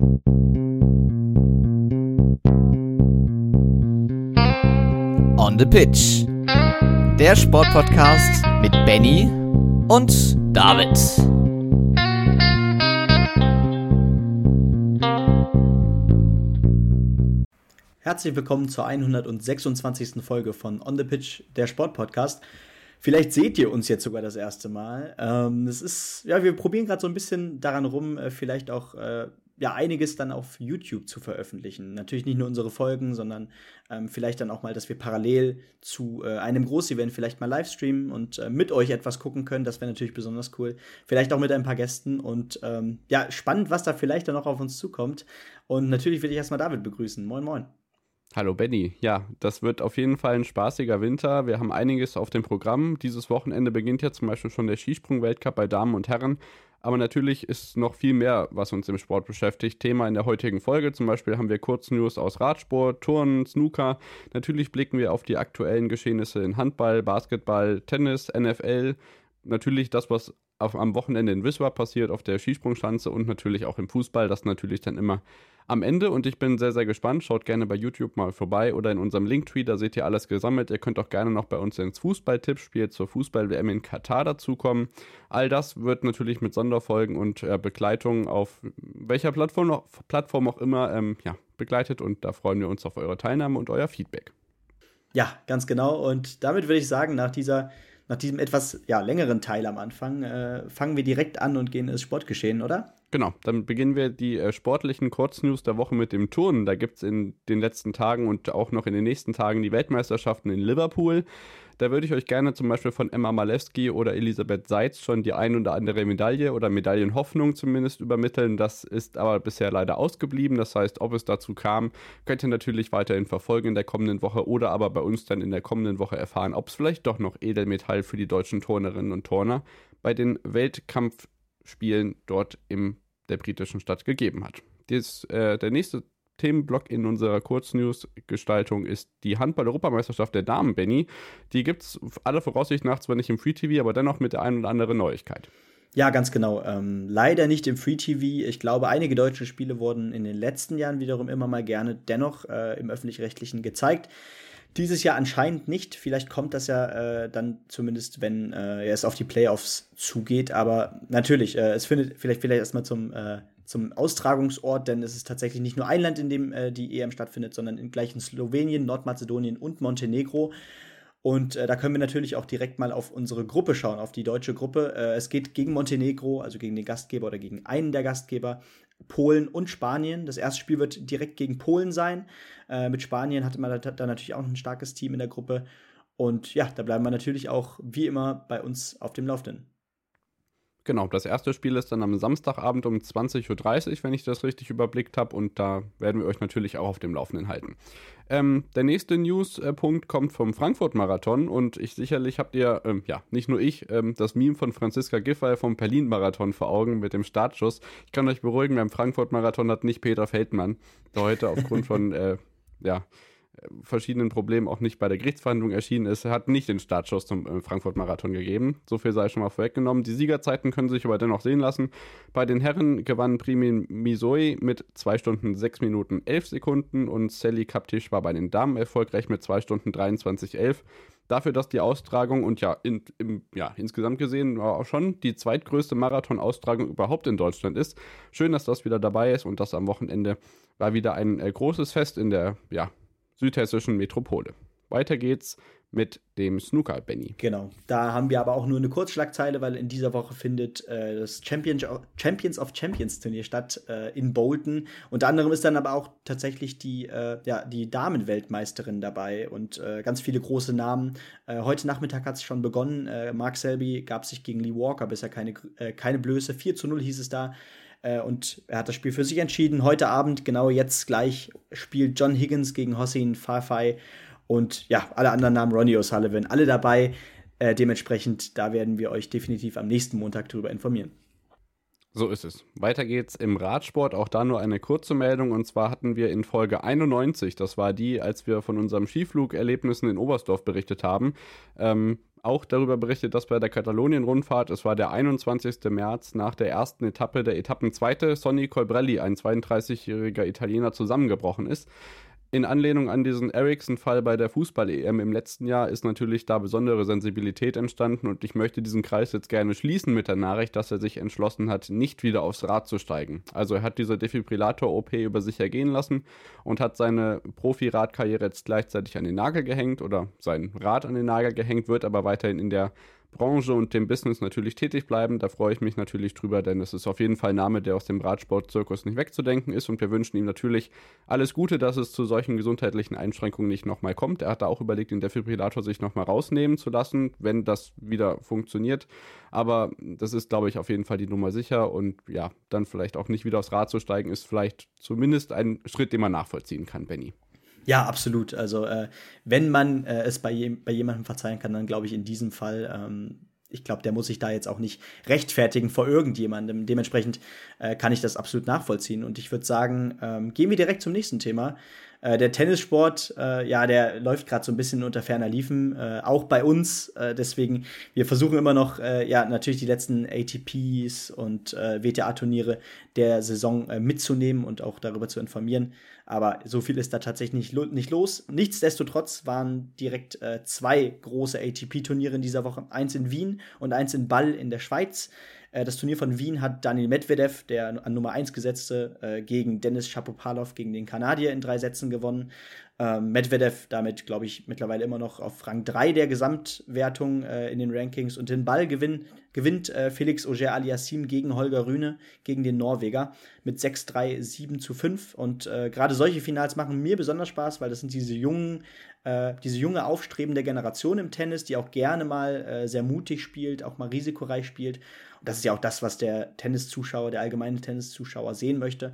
On the Pitch. Der Sportpodcast mit Benny und David. Herzlich willkommen zur 126. Folge von On the Pitch, der Sportpodcast. Vielleicht seht ihr uns jetzt sogar das erste Mal. Ähm, es ist, ja, wir probieren gerade so ein bisschen daran rum, äh, vielleicht auch äh, ja einiges dann auf YouTube zu veröffentlichen. Natürlich nicht nur unsere Folgen, sondern ähm, vielleicht dann auch mal, dass wir parallel zu äh, einem Großevent vielleicht mal livestreamen und äh, mit euch etwas gucken können. Das wäre natürlich besonders cool. Vielleicht auch mit ein paar Gästen und ähm, ja, spannend, was da vielleicht dann noch auf uns zukommt. Und natürlich will ich erstmal David begrüßen. Moin, moin. Hallo Benny. Ja, das wird auf jeden Fall ein spaßiger Winter. Wir haben einiges auf dem Programm. Dieses Wochenende beginnt ja zum Beispiel schon der Skisprung-Weltcup bei Damen und Herren. Aber natürlich ist noch viel mehr, was uns im Sport beschäftigt. Thema in der heutigen Folge. Zum Beispiel haben wir Kurznews aus Radsport, Turnen, Snooker. Natürlich blicken wir auf die aktuellen Geschehnisse in Handball, Basketball, Tennis, NFL. Natürlich das, was auf, am Wochenende in Wiswa passiert, auf der Skisprungschanze und natürlich auch im Fußball. Das natürlich dann immer am Ende und ich bin sehr, sehr gespannt. Schaut gerne bei YouTube mal vorbei oder in unserem Linktree, da seht ihr alles gesammelt. Ihr könnt auch gerne noch bei uns ins Fußball-Tippspiel zur Fußball-WM in Katar dazukommen. All das wird natürlich mit Sonderfolgen und äh, Begleitung auf welcher Plattform, Plattform auch immer ähm, ja, begleitet und da freuen wir uns auf eure Teilnahme und euer Feedback. Ja, ganz genau. Und damit würde ich sagen, nach dieser nach diesem etwas ja, längeren Teil am Anfang äh, fangen wir direkt an und gehen ins Sportgeschehen, oder? Genau, dann beginnen wir die äh, sportlichen Kurznews der Woche mit dem Turnen. Da gibt es in den letzten Tagen und auch noch in den nächsten Tagen die Weltmeisterschaften in Liverpool. Da würde ich euch gerne zum Beispiel von Emma Malewski oder Elisabeth Seitz schon die ein oder andere Medaille oder Medaillenhoffnung zumindest übermitteln. Das ist aber bisher leider ausgeblieben. Das heißt, ob es dazu kam, könnt ihr natürlich weiterhin verfolgen in der kommenden Woche oder aber bei uns dann in der kommenden Woche erfahren, ob es vielleicht doch noch Edelmetall für die deutschen Turnerinnen und Turner bei den Weltkampfspielen dort in der britischen Stadt gegeben hat. Dies, äh, der nächste Themenblock in unserer Kurznews-Gestaltung ist die Handball-Europameisterschaft der Damen, Benny. Die gibt es aller Voraussicht nach zwar nicht im Free TV, aber dennoch mit der einen oder anderen Neuigkeit. Ja, ganz genau. Ähm, leider nicht im Free TV. Ich glaube, einige deutsche Spiele wurden in den letzten Jahren wiederum immer mal gerne dennoch äh, im öffentlich-rechtlichen gezeigt. Dieses Jahr anscheinend nicht. Vielleicht kommt das ja äh, dann zumindest, wenn äh, es auf die Playoffs zugeht. Aber natürlich, äh, es findet vielleicht vielleicht erstmal zum äh, zum Austragungsort, denn es ist tatsächlich nicht nur ein Land, in dem äh, die EM stattfindet, sondern in gleichen Slowenien, Nordmazedonien und Montenegro. Und äh, da können wir natürlich auch direkt mal auf unsere Gruppe schauen, auf die deutsche Gruppe. Äh, es geht gegen Montenegro, also gegen den Gastgeber oder gegen einen der Gastgeber, Polen und Spanien. Das erste Spiel wird direkt gegen Polen sein. Äh, mit Spanien hatte man da, da natürlich auch ein starkes Team in der Gruppe. Und ja, da bleiben wir natürlich auch wie immer bei uns auf dem Laufenden. Genau, das erste Spiel ist dann am Samstagabend um 20.30 Uhr, wenn ich das richtig überblickt habe. Und da werden wir euch natürlich auch auf dem Laufenden halten. Ähm, der nächste News-Punkt kommt vom Frankfurt-Marathon. Und ich sicherlich habt ihr, ähm, ja, nicht nur ich, ähm, das Meme von Franziska Giffey vom Berlin-Marathon vor Augen mit dem Startschuss. Ich kann euch beruhigen, beim Frankfurt-Marathon hat nicht Peter Feldmann, der heute aufgrund von, äh, ja, verschiedenen Problemen auch nicht bei der Gerichtsverhandlung erschienen ist, hat nicht den Startschuss zum äh, Frankfurt-Marathon gegeben. So viel sei schon mal vorweggenommen. Die Siegerzeiten können sich aber dennoch sehen lassen. Bei den Herren gewann Primin Misoi mit 2 Stunden 6 Minuten 11 Sekunden und Sally Kaptisch war bei den Damen erfolgreich mit 2 Stunden 23 11. Dafür, dass die Austragung und ja, in, im, ja, insgesamt gesehen auch schon die zweitgrößte Marathon-Austragung überhaupt in Deutschland ist. Schön, dass das wieder dabei ist und das am Wochenende war wieder ein äh, großes Fest in der ja, südhessischen Metropole. Weiter geht's mit dem Snooker, Benny. Genau. Da haben wir aber auch nur eine Kurzschlagzeile, weil in dieser Woche findet äh, das Champions, Champions of Champions Turnier statt äh, in Bolton. Unter anderem ist dann aber auch tatsächlich die, äh, ja, die Damenweltmeisterin dabei und äh, ganz viele große Namen. Äh, heute Nachmittag hat es schon begonnen. Äh, Mark Selby gab sich gegen Lee Walker bisher keine, keine Blöße. 4 zu 0 hieß es da. Äh, und er hat das Spiel für sich entschieden. Heute Abend, genau jetzt gleich, spielt John Higgins gegen Hossein Farfai. Und ja, alle anderen Namen, Ronnie O'Sullivan, alle dabei. Äh, dementsprechend, da werden wir euch definitiv am nächsten Montag darüber informieren. So ist es. Weiter geht's im Radsport. Auch da nur eine kurze Meldung. Und zwar hatten wir in Folge 91, das war die, als wir von unserem Skiflugerlebnissen in Oberstdorf berichtet haben, ähm, auch darüber berichtet, dass bei der Katalonien-Rundfahrt, es war der 21. März nach der ersten Etappe der Etappenzweite, Sonny Colbrelli, ein 32-jähriger Italiener, zusammengebrochen ist in Anlehnung an diesen Ericsson-Fall bei der Fußball-EM im letzten Jahr ist natürlich da besondere Sensibilität entstanden und ich möchte diesen Kreis jetzt gerne schließen mit der Nachricht, dass er sich entschlossen hat, nicht wieder aufs Rad zu steigen. Also er hat diese Defibrillator-OP über sich ergehen lassen und hat seine Profi-Radkarriere jetzt gleichzeitig an den Nagel gehängt oder sein Rad an den Nagel gehängt, wird aber weiterhin in der Branche und dem Business natürlich tätig bleiben. Da freue ich mich natürlich drüber, denn es ist auf jeden Fall ein Name, der aus dem Radsportzirkus nicht wegzudenken ist und wir wünschen ihm natürlich alles Gute, dass es zu solchen gesundheitlichen Einschränkungen nicht nochmal kommt. Er hat da auch überlegt, den Defibrillator sich nochmal rausnehmen zu lassen, wenn das wieder funktioniert. Aber das ist, glaube ich, auf jeden Fall die Nummer sicher und ja, dann vielleicht auch nicht wieder aufs Rad zu steigen, ist vielleicht zumindest ein Schritt, den man nachvollziehen kann, Benny. Ja, absolut. Also äh, wenn man äh, es bei, je bei jemandem verzeihen kann, dann glaube ich in diesem Fall, ähm, ich glaube, der muss sich da jetzt auch nicht rechtfertigen vor irgendjemandem. Dementsprechend äh, kann ich das absolut nachvollziehen. Und ich würde sagen, ähm, gehen wir direkt zum nächsten Thema. Äh, der Tennissport, äh, ja, der läuft gerade so ein bisschen unter ferner Liefen, äh, auch bei uns. Äh, deswegen, wir versuchen immer noch, äh, ja, natürlich die letzten ATPs und WTA-Turniere der Saison mitzunehmen und auch darüber zu informieren. Aber so viel ist da tatsächlich nicht, nicht los. Nichtsdestotrotz waren direkt zwei große ATP-Turniere in dieser Woche. Eins in Wien und eins in Ball in der Schweiz. Äh, das Turnier von Wien hat Daniel Medvedev, der an Nummer 1 gesetzte, äh, gegen Dennis Shapovalov, gegen den Kanadier in drei Sätzen gewonnen. Ähm, Medvedev damit, glaube ich, mittlerweile immer noch auf Rang 3 der Gesamtwertung äh, in den Rankings. Und den Ball gewinn, gewinnt äh, Felix Auger Aliassim gegen Holger Rühne, gegen den Norweger, mit 6-3, 7 zu 5. Und äh, gerade solche Finals machen mir besonders Spaß, weil das sind diese jungen, äh, diese junge aufstrebende Generation im Tennis, die auch gerne mal äh, sehr mutig spielt, auch mal risikoreich spielt. Und das ist ja auch das, was der Tenniszuschauer, der allgemeine Tenniszuschauer sehen möchte.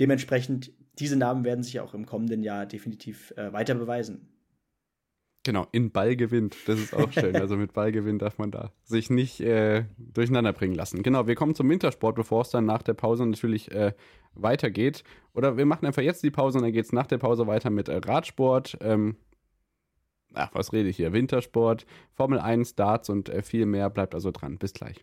Dementsprechend diese Namen werden sich auch im kommenden Jahr definitiv äh, weiter beweisen. Genau, in Ball gewinnt. Das ist auch schön. Also mit Ballgewinn darf man da sich nicht äh, durcheinander bringen lassen. Genau, wir kommen zum Wintersport, bevor es dann nach der Pause natürlich äh, weitergeht. Oder wir machen einfach jetzt die Pause und dann geht es nach der Pause weiter mit äh, Radsport. Ähm, ach, was rede ich hier? Wintersport, Formel 1, Darts und äh, viel mehr. Bleibt also dran. Bis gleich.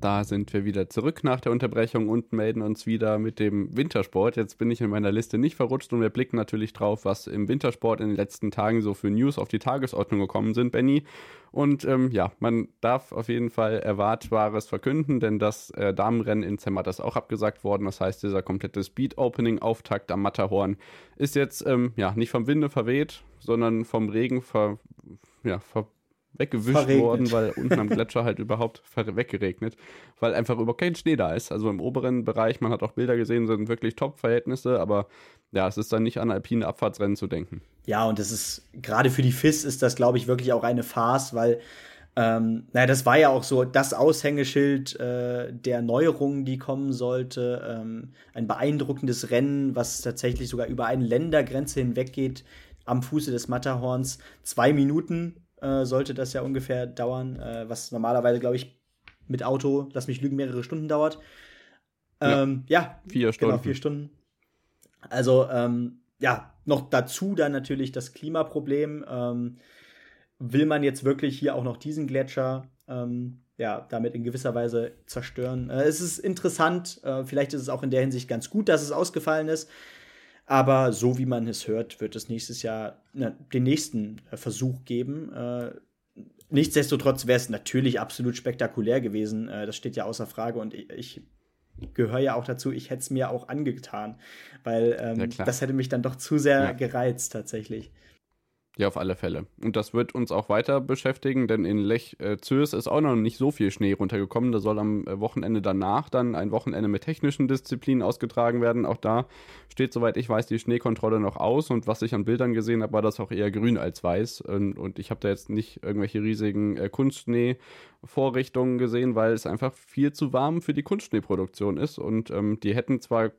Da sind wir wieder zurück nach der Unterbrechung und melden uns wieder mit dem Wintersport. Jetzt bin ich in meiner Liste nicht verrutscht und wir blicken natürlich drauf, was im Wintersport in den letzten Tagen so für News auf die Tagesordnung gekommen sind, Benny. Und ähm, ja, man darf auf jeden Fall Erwartbares verkünden, denn das äh, Damenrennen in Zermatt ist auch abgesagt worden. Das heißt, dieser komplette Speed-Opening-Auftakt am Matterhorn ist jetzt ähm, ja nicht vom Winde verweht, sondern vom Regen ver, ja, ver weggewischt Verregnet. worden, weil unten am Gletscher halt überhaupt weggeregnet, weil einfach über kein Schnee da ist. Also im oberen Bereich, man hat auch Bilder gesehen, sind wirklich Top-Verhältnisse, aber ja, es ist dann nicht an alpine Abfahrtsrennen zu denken. Ja, und das ist, gerade für die FIS ist das, glaube ich, wirklich auch eine Farce, weil ähm, naja, das war ja auch so das Aushängeschild äh, der Neuerungen, die kommen sollte. Ähm, ein beeindruckendes Rennen, was tatsächlich sogar über eine Ländergrenze hinweg geht, am Fuße des Matterhorns. Zwei Minuten äh, sollte das ja ungefähr dauern, äh, was normalerweise, glaube ich, mit Auto, lass mich lügen, mehrere Stunden dauert. Ähm, ja, ja, vier genau, Stunden. Genau, vier Stunden. Also, ähm, ja, noch dazu dann natürlich das Klimaproblem. Ähm, will man jetzt wirklich hier auch noch diesen Gletscher ähm, ja, damit in gewisser Weise zerstören? Äh, es ist interessant, äh, vielleicht ist es auch in der Hinsicht ganz gut, dass es ausgefallen ist. Aber so wie man es hört, wird es nächstes Jahr na, den nächsten äh, Versuch geben. Äh, nichtsdestotrotz wäre es natürlich absolut spektakulär gewesen. Äh, das steht ja außer Frage und ich, ich gehöre ja auch dazu. Ich hätte es mir auch angetan, weil ähm, das hätte mich dann doch zu sehr ja. gereizt tatsächlich. Ja, auf alle Fälle. Und das wird uns auch weiter beschäftigen, denn in Lech äh, Zürs ist auch noch nicht so viel Schnee runtergekommen. Da soll am äh, Wochenende danach dann ein Wochenende mit technischen Disziplinen ausgetragen werden. Auch da steht, soweit ich weiß, die Schneekontrolle noch aus. Und was ich an Bildern gesehen habe, war das auch eher grün als weiß. Und, und ich habe da jetzt nicht irgendwelche riesigen äh, Kunstschnee-Vorrichtungen gesehen, weil es einfach viel zu warm für die Kunstschneeproduktion ist. Und ähm, die hätten zwar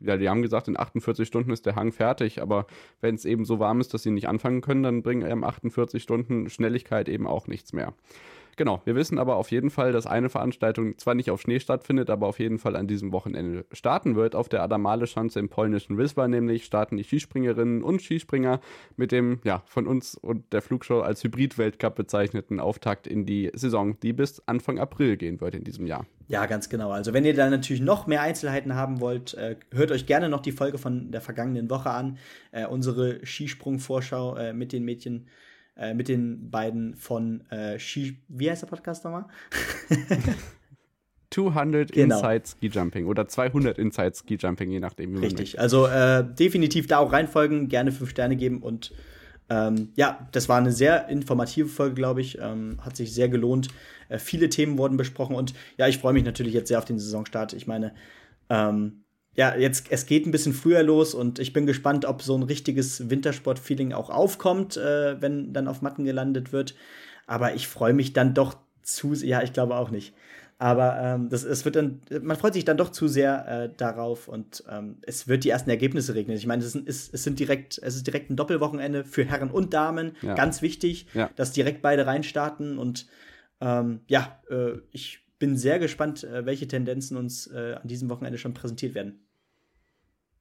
ja, die haben gesagt, in 48 Stunden ist der Hang fertig, aber wenn es eben so warm ist, dass sie nicht anfangen können, dann bringen einem 48 Stunden Schnelligkeit eben auch nichts mehr. Genau, wir wissen aber auf jeden Fall, dass eine Veranstaltung zwar nicht auf Schnee stattfindet, aber auf jeden Fall an diesem Wochenende starten wird. Auf der Adamale-Schanze im polnischen Wisła nämlich starten die Skispringerinnen und Skispringer mit dem, ja, von uns und der Flugshow als Hybrid-Weltcup bezeichneten Auftakt in die Saison, die bis Anfang April gehen wird in diesem Jahr. Ja, ganz genau. Also wenn ihr da natürlich noch mehr Einzelheiten haben wollt, äh, hört euch gerne noch die Folge von der vergangenen Woche an. Äh, unsere Skisprung-Vorschau äh, mit den Mädchen mit den beiden von Ski. Wie heißt der Podcast nochmal? 200 genau. Inside Ski Jumping oder 200 Inside Ski Jumping, je nachdem. Wie Richtig, also äh, definitiv da auch reinfolgen, gerne fünf Sterne geben und ähm, ja, das war eine sehr informative Folge, glaube ich. Ähm, hat sich sehr gelohnt. Äh, viele Themen wurden besprochen und ja, ich freue mich natürlich jetzt sehr auf den Saisonstart. Ich meine, ähm, ja, jetzt, es geht ein bisschen früher los und ich bin gespannt, ob so ein richtiges Wintersport-Feeling auch aufkommt, äh, wenn dann auf Matten gelandet wird. Aber ich freue mich dann doch zu, ja, ich glaube auch nicht. Aber ähm, das, es wird dann, man freut sich dann doch zu sehr äh, darauf und ähm, es wird die ersten Ergebnisse regnen. Ich meine, es, ist, es sind direkt, es ist direkt ein Doppelwochenende für Herren und Damen. Ja. Ganz wichtig, ja. dass direkt beide reinstarten. Und ähm, ja, äh, ich bin sehr gespannt, äh, welche Tendenzen uns äh, an diesem Wochenende schon präsentiert werden.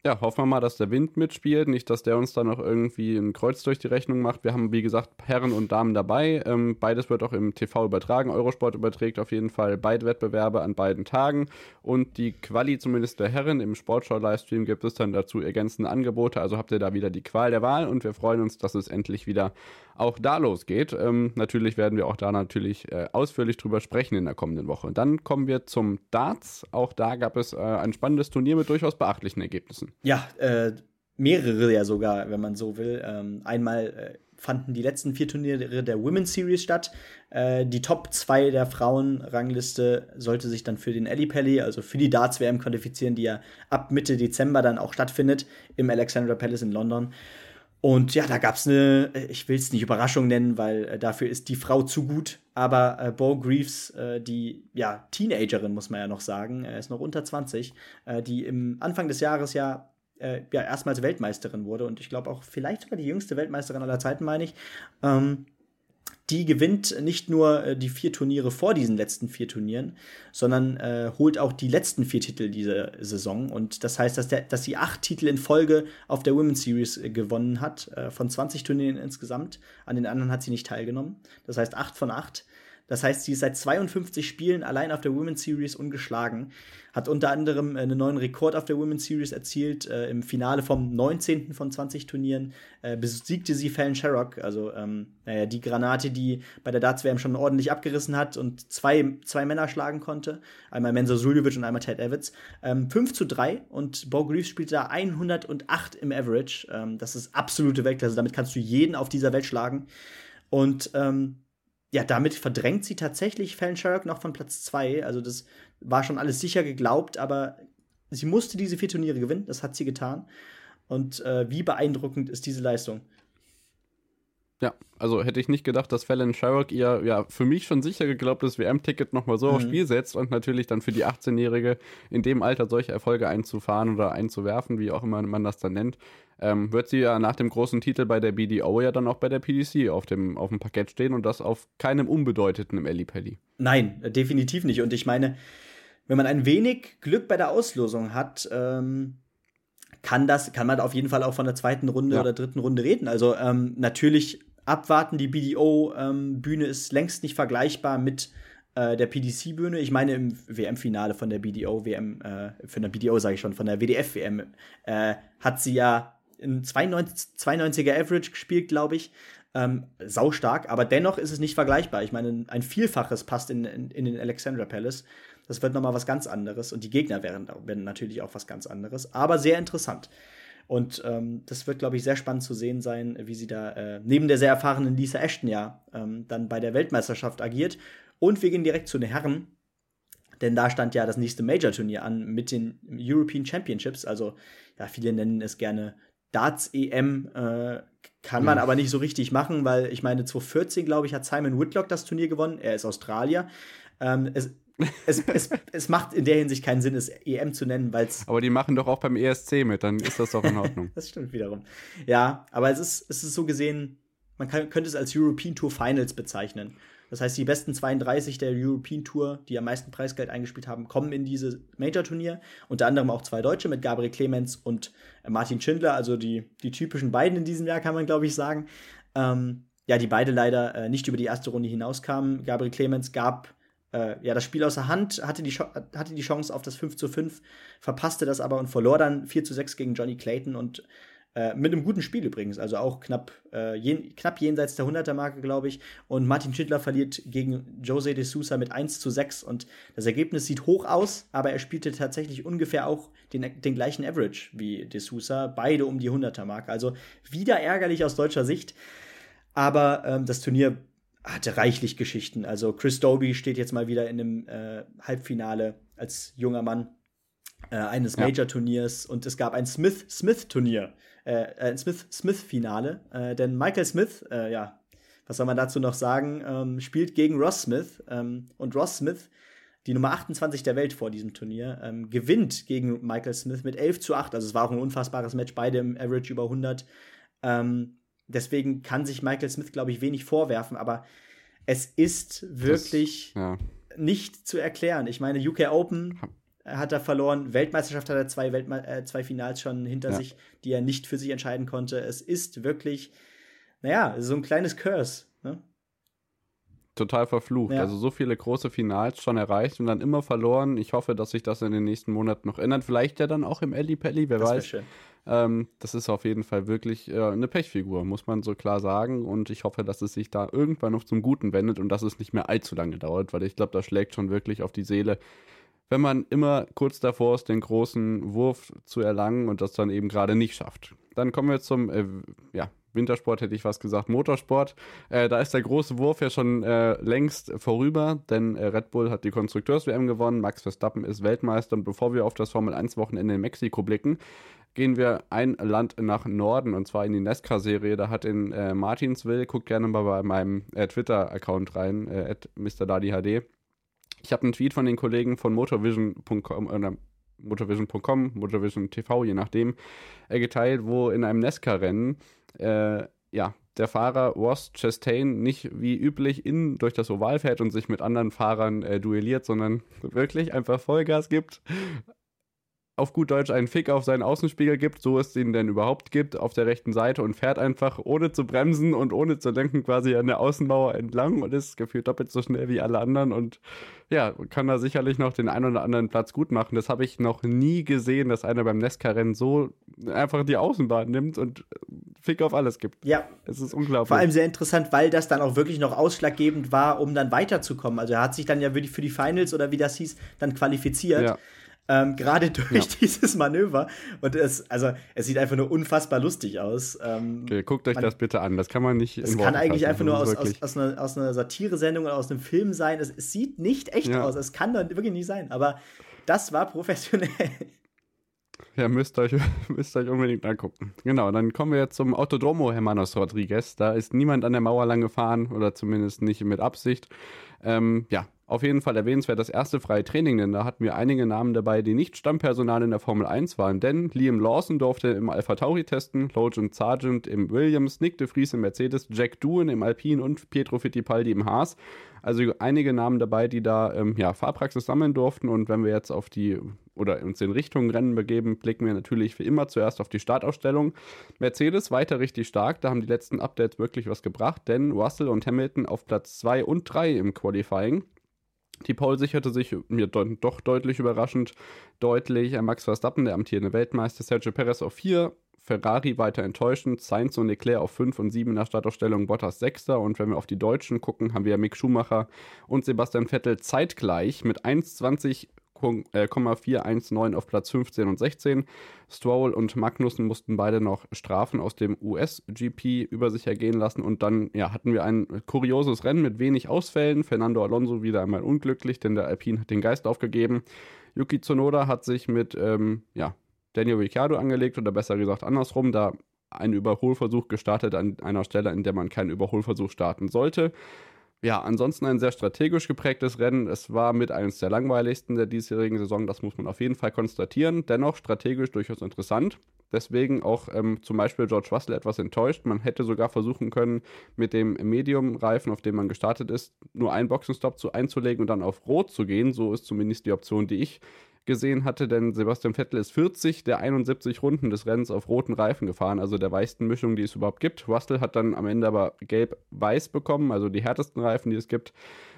Ja, hoffen wir mal, dass der Wind mitspielt, nicht, dass der uns da noch irgendwie ein Kreuz durch die Rechnung macht. Wir haben, wie gesagt, Herren und Damen dabei. Ähm, beides wird auch im TV übertragen. Eurosport überträgt auf jeden Fall beide Wettbewerbe an beiden Tagen. Und die Quali zumindest der Herren im Sportschau-Livestream gibt es dann dazu ergänzende Angebote. Also habt ihr da wieder die Qual der Wahl und wir freuen uns, dass es endlich wieder auch da losgeht. Ähm, natürlich werden wir auch da natürlich äh, ausführlich drüber sprechen in der kommenden Woche. Dann kommen wir zum Darts. Auch da gab es äh, ein spannendes Turnier mit durchaus beachtlichen Ergebnissen. Ja, äh, mehrere ja sogar, wenn man so will. Ähm, einmal äh, fanden die letzten vier Turniere der Women's Series statt. Äh, die Top 2 der Frauenrangliste sollte sich dann für den Ellie Pelli, also für die Darts WM qualifizieren, die ja ab Mitte Dezember dann auch stattfindet im Alexandra Palace in London. Und ja, da gab es eine, ich will es nicht Überraschung nennen, weil äh, dafür ist die Frau zu gut. Aber äh, Bo Greaves, äh, die ja Teenagerin, muss man ja noch sagen, er ist noch unter 20, äh, die im Anfang des Jahres ja, äh, ja erstmals Weltmeisterin wurde und ich glaube auch vielleicht sogar die jüngste Weltmeisterin aller Zeiten, meine ich. Ähm, die gewinnt nicht nur äh, die vier Turniere vor diesen letzten vier Turnieren, sondern äh, holt auch die letzten vier Titel dieser Saison. Und das heißt, dass, der, dass sie acht Titel in Folge auf der Women's Series äh, gewonnen hat, äh, von 20 Turnieren insgesamt. An den anderen hat sie nicht teilgenommen. Das heißt, acht von acht. Das heißt, sie ist seit 52 Spielen allein auf der Women's Series ungeschlagen. Hat unter anderem äh, einen neuen Rekord auf der Women's Series erzielt. Äh, Im Finale vom 19. von 20 Turnieren äh, besiegte sie Fallon Sherrock, also ähm, naja, die Granate, die bei der Darts-WM schon ordentlich abgerissen hat und zwei, zwei Männer schlagen konnte. Einmal Menzo Suljovic und einmal Ted Evans. Ähm, 5 zu 3 und Bo Greaves spielt da 108 im Average. Ähm, das ist absolute Weltklasse. Damit kannst du jeden auf dieser Welt schlagen. Und ähm, ja, damit verdrängt sie tatsächlich Fallon Sherrock noch von Platz 2. Also das war schon alles sicher geglaubt, aber sie musste diese vier Turniere gewinnen. Das hat sie getan. Und äh, wie beeindruckend ist diese Leistung? Ja, also hätte ich nicht gedacht, dass Fallon Sherrock ihr ja für mich schon sicher geglaubtes WM-Ticket nochmal so mhm. aufs Spiel setzt und natürlich dann für die 18-Jährige in dem Alter solche Erfolge einzufahren oder einzuwerfen, wie auch immer man das dann nennt, ähm, wird sie ja nach dem großen Titel bei der BDO ja dann auch bei der PDC auf dem, auf dem Parkett stehen und das auf keinem Unbedeuteten im Ellipelli. Nein, definitiv nicht. Und ich meine, wenn man ein wenig Glück bei der Auslosung hat, ähm, kann das, kann man auf jeden Fall auch von der zweiten Runde ja. oder dritten Runde reden. Also ähm, natürlich abwarten. Die BDO-Bühne ähm, ist längst nicht vergleichbar mit äh, der PDC-Bühne. Ich meine, im WM-Finale von der BDO, WM, äh, von der BDO sage ich schon, von der WDF-WM, äh, hat sie ja ein 92, 92er Average gespielt, glaube ich. Ähm, sau stark, aber dennoch ist es nicht vergleichbar. Ich meine, ein Vielfaches passt in, in, in den Alexandra Palace. Das wird nochmal was ganz anderes und die Gegner werden, werden natürlich auch was ganz anderes, aber sehr interessant. Und ähm, das wird, glaube ich, sehr spannend zu sehen sein, wie sie da äh, neben der sehr erfahrenen Lisa Ashton ja ähm, dann bei der Weltmeisterschaft agiert. Und wir gehen direkt zu den Herren, denn da stand ja das nächste Major-Turnier an mit den European Championships. Also, ja, viele nennen es gerne Darts-EM. Äh, kann man aber nicht so richtig machen, weil ich meine, 2014, glaube ich, hat Simon Whitlock das Turnier gewonnen. Er ist Australier. Ähm, es, es, es, es, macht in der Hinsicht keinen Sinn, es EM zu nennen, weil es. Aber die machen doch auch beim ESC mit, dann ist das doch in Ordnung. das stimmt wiederum. Ja, aber es ist, es ist so gesehen, man kann, könnte es als European Tour Finals bezeichnen. Das heißt, die besten 32 der European Tour, die am meisten Preisgeld eingespielt haben, kommen in dieses Major-Turnier. Unter anderem auch zwei Deutsche mit Gabriel Clemens und äh, Martin Schindler, also die, die typischen beiden in diesem Jahr, kann man glaube ich sagen. Ähm, ja, die beide leider äh, nicht über die erste Runde hinauskamen. Gabriel Clemens gab äh, ja, das Spiel außer Hand, hatte die, hatte die Chance auf das 5 zu 5, verpasste das aber und verlor dann 4 zu 6 gegen Johnny Clayton und äh, mit einem guten Spiel übrigens, also auch knapp, äh, jen, knapp jenseits der 100er-Marke, glaube ich. Und Martin Schindler verliert gegen Jose de Sousa mit 1 zu 6 und das Ergebnis sieht hoch aus, aber er spielte tatsächlich ungefähr auch den, den gleichen Average wie de Sousa, beide um die 100er-Marke. Also wieder ärgerlich aus deutscher Sicht, aber ähm, das Turnier hatte reichlich Geschichten. Also Chris Doby steht jetzt mal wieder in einem äh, Halbfinale als junger Mann äh, eines Major-Turniers und es gab ein Smith-Smith-Turnier, äh, ein Smith-Smith-Finale, äh, denn Michael Smith, äh, ja, was soll man dazu noch sagen, ähm, spielt gegen Ross Smith ähm, und Ross Smith, die Nummer 28 der Welt vor diesem Turnier, ähm, gewinnt gegen Michael Smith mit 11 zu 8. Also es war auch ein unfassbares Match, beide im Average über 100. Ähm, Deswegen kann sich Michael Smith, glaube ich, wenig vorwerfen, aber es ist wirklich das, ja. nicht zu erklären. Ich meine, UK Open hat er verloren, Weltmeisterschaft hat er zwei, Weltme äh, zwei Finals schon hinter ja. sich, die er nicht für sich entscheiden konnte. Es ist wirklich, naja, so ein kleines Curse. Ne? Total verflucht. Ja. Also so viele große Finals schon erreicht und dann immer verloren. Ich hoffe, dass sich das in den nächsten Monaten noch ändert. Vielleicht ja dann auch im Ellie Pelli, wer das weiß. Schön. Ähm, das ist auf jeden Fall wirklich äh, eine Pechfigur, muss man so klar sagen. Und ich hoffe, dass es sich da irgendwann noch zum Guten wendet und dass es nicht mehr allzu lange dauert, weil ich glaube, das schlägt schon wirklich auf die Seele, wenn man immer kurz davor ist, den großen Wurf zu erlangen und das dann eben gerade nicht schafft. Dann kommen wir zum äh, ja, Wintersport hätte ich was gesagt, Motorsport. Äh, da ist der große Wurf ja schon äh, längst vorüber, denn äh, Red Bull hat die Konstrukteurs-WM gewonnen, Max Verstappen ist Weltmeister und bevor wir auf das Formel-1-Wochenende in Mexiko blicken, gehen wir ein Land nach Norden und zwar in die NASCAR-Serie. Da hat in äh, Martinsville, guckt gerne mal bei meinem äh, Twitter-Account rein, äh, MrDaddyHD. Ich habe einen Tweet von den Kollegen von motorvision.com oder motorvision.com, Motorvision TV, je nachdem, äh, geteilt, wo in einem NASCAR-Rennen äh, ja, der Fahrer Ross Chastain nicht wie üblich in durch das Oval fährt und sich mit anderen Fahrern äh, duelliert, sondern wirklich einfach Vollgas gibt, auf gut Deutsch einen Fick auf seinen Außenspiegel gibt, so es den denn überhaupt gibt, auf der rechten Seite und fährt einfach ohne zu bremsen und ohne zu lenken quasi an der Außenmauer entlang und ist gefühlt doppelt so schnell wie alle anderen und ja, kann da sicherlich noch den einen oder anderen Platz gut machen. Das habe ich noch nie gesehen, dass einer beim Nesca-Rennen so einfach die Außenbahn nimmt und Fick auf alles gibt. Ja. Es ist unglaublich. Vor allem sehr interessant, weil das dann auch wirklich noch ausschlaggebend war, um dann weiterzukommen. Also er hat sich dann ja wirklich für die Finals oder wie das hieß, dann qualifiziert. Ja. Ähm, Gerade durch ja. dieses Manöver. Und es, also, es sieht einfach nur unfassbar lustig aus. Ähm, okay, guckt euch man, das bitte an. Das kann man nicht. Es kann eigentlich einfach nur aus, aus, aus, einer, aus einer Satire-Sendung oder aus einem Film sein. Es, es sieht nicht echt ja. aus. Es kann doch wirklich nicht sein. Aber das war professionell. Ja, müsst euch, müsst euch unbedingt angucken. Genau, dann kommen wir jetzt zum Autodromo Hermanos Rodriguez. Da ist niemand an der Mauer lang gefahren oder zumindest nicht mit Absicht. Ähm, ja, auf jeden Fall erwähnenswert das erste freie Training, denn da hatten wir einige Namen dabei, die nicht Stammpersonal in der Formel 1 waren. Denn Liam Lawson durfte im Alpha Tauri testen, Logan Sargent im Williams, Nick de Vries im Mercedes, Jack Doohan im Alpine und Pietro Fittipaldi im Haas. Also einige Namen dabei, die da ähm, ja, Fahrpraxis sammeln durften. Und wenn wir jetzt auf die oder uns in Richtung Rennen begeben, blicken wir natürlich wie immer zuerst auf die Startausstellung. Mercedes weiter richtig stark, da haben die letzten Updates wirklich was gebracht, denn Russell und Hamilton auf Platz 2 und 3 im Qualifying. Die Pole sicherte sich mir doch deutlich überraschend deutlich. Max Verstappen, der amtierende Weltmeister, Sergio Perez auf 4, Ferrari weiter enttäuschend, Sainz und Leclerc auf 5 und 7 in der Startaufstellung, Bottas 6. Und wenn wir auf die Deutschen gucken, haben wir Mick Schumacher und Sebastian Vettel zeitgleich mit 1,20 419 auf Platz 15 und 16. Stroll und Magnussen mussten beide noch Strafen aus dem US-GP über sich ergehen lassen und dann ja, hatten wir ein kurioses Rennen mit wenig Ausfällen. Fernando Alonso wieder einmal unglücklich, denn der Alpine hat den Geist aufgegeben. Yuki Tsunoda hat sich mit ähm, ja, Daniel Ricciardo angelegt oder besser gesagt andersrum, da ein Überholversuch gestartet an einer Stelle, in der man keinen Überholversuch starten sollte. Ja, ansonsten ein sehr strategisch geprägtes Rennen. Es war mit eines der langweiligsten der diesjährigen Saison, das muss man auf jeden Fall konstatieren. Dennoch strategisch durchaus interessant. Deswegen auch ähm, zum Beispiel George Russell etwas enttäuscht. Man hätte sogar versuchen können, mit dem Medium-Reifen, auf dem man gestartet ist, nur einen Boxenstopp zu einzulegen und dann auf Rot zu gehen. So ist zumindest die Option, die ich gesehen hatte, denn Sebastian Vettel ist 40 der 71 Runden des Rennens auf roten Reifen gefahren, also der weichsten Mischung, die es überhaupt gibt. Russell hat dann am Ende aber gelb-weiß bekommen, also die härtesten Reifen, die es gibt.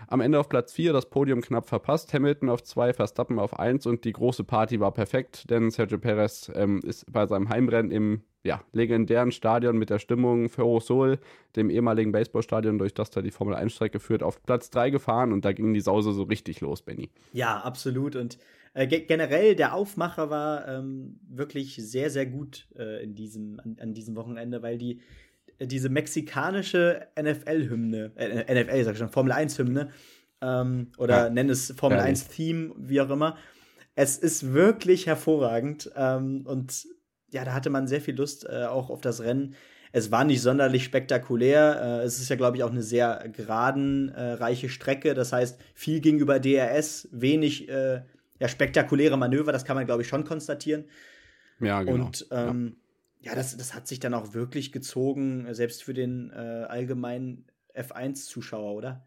Am Ende auf Platz 4 das Podium knapp verpasst, Hamilton auf 2, Verstappen auf 1 und die große Party war perfekt, denn Sergio Perez ähm, ist bei seinem Heimrennen im ja, legendären Stadion mit der Stimmung Ferrosol, dem ehemaligen Baseballstadion, durch das da die Formel 1-Strecke führt, auf Platz 3 gefahren und da ging die Sause so richtig los, Benny. Ja, absolut. Und äh, generell, der Aufmacher war ähm, wirklich sehr, sehr gut äh, in diesem, an, an, diesem Wochenende, weil die äh, diese mexikanische NFL-Hymne, äh, NFL, sag ich schon, Formel 1-Hymne, ähm, oder ja. nenn es Formel 1-Theme, wie auch immer. Es ist wirklich hervorragend ähm, und ja, da hatte man sehr viel Lust äh, auch auf das Rennen. Es war nicht sonderlich spektakulär. Äh, es ist ja, glaube ich, auch eine sehr geradenreiche Strecke. Das heißt, viel gegenüber DRS, wenig äh, ja, spektakuläre Manöver, das kann man, glaube ich, schon konstatieren. Ja, genau. Und ähm, ja. ja, das, das hat sich dann auch wirklich gezogen, selbst für den äh, allgemeinen F1-Zuschauer, oder?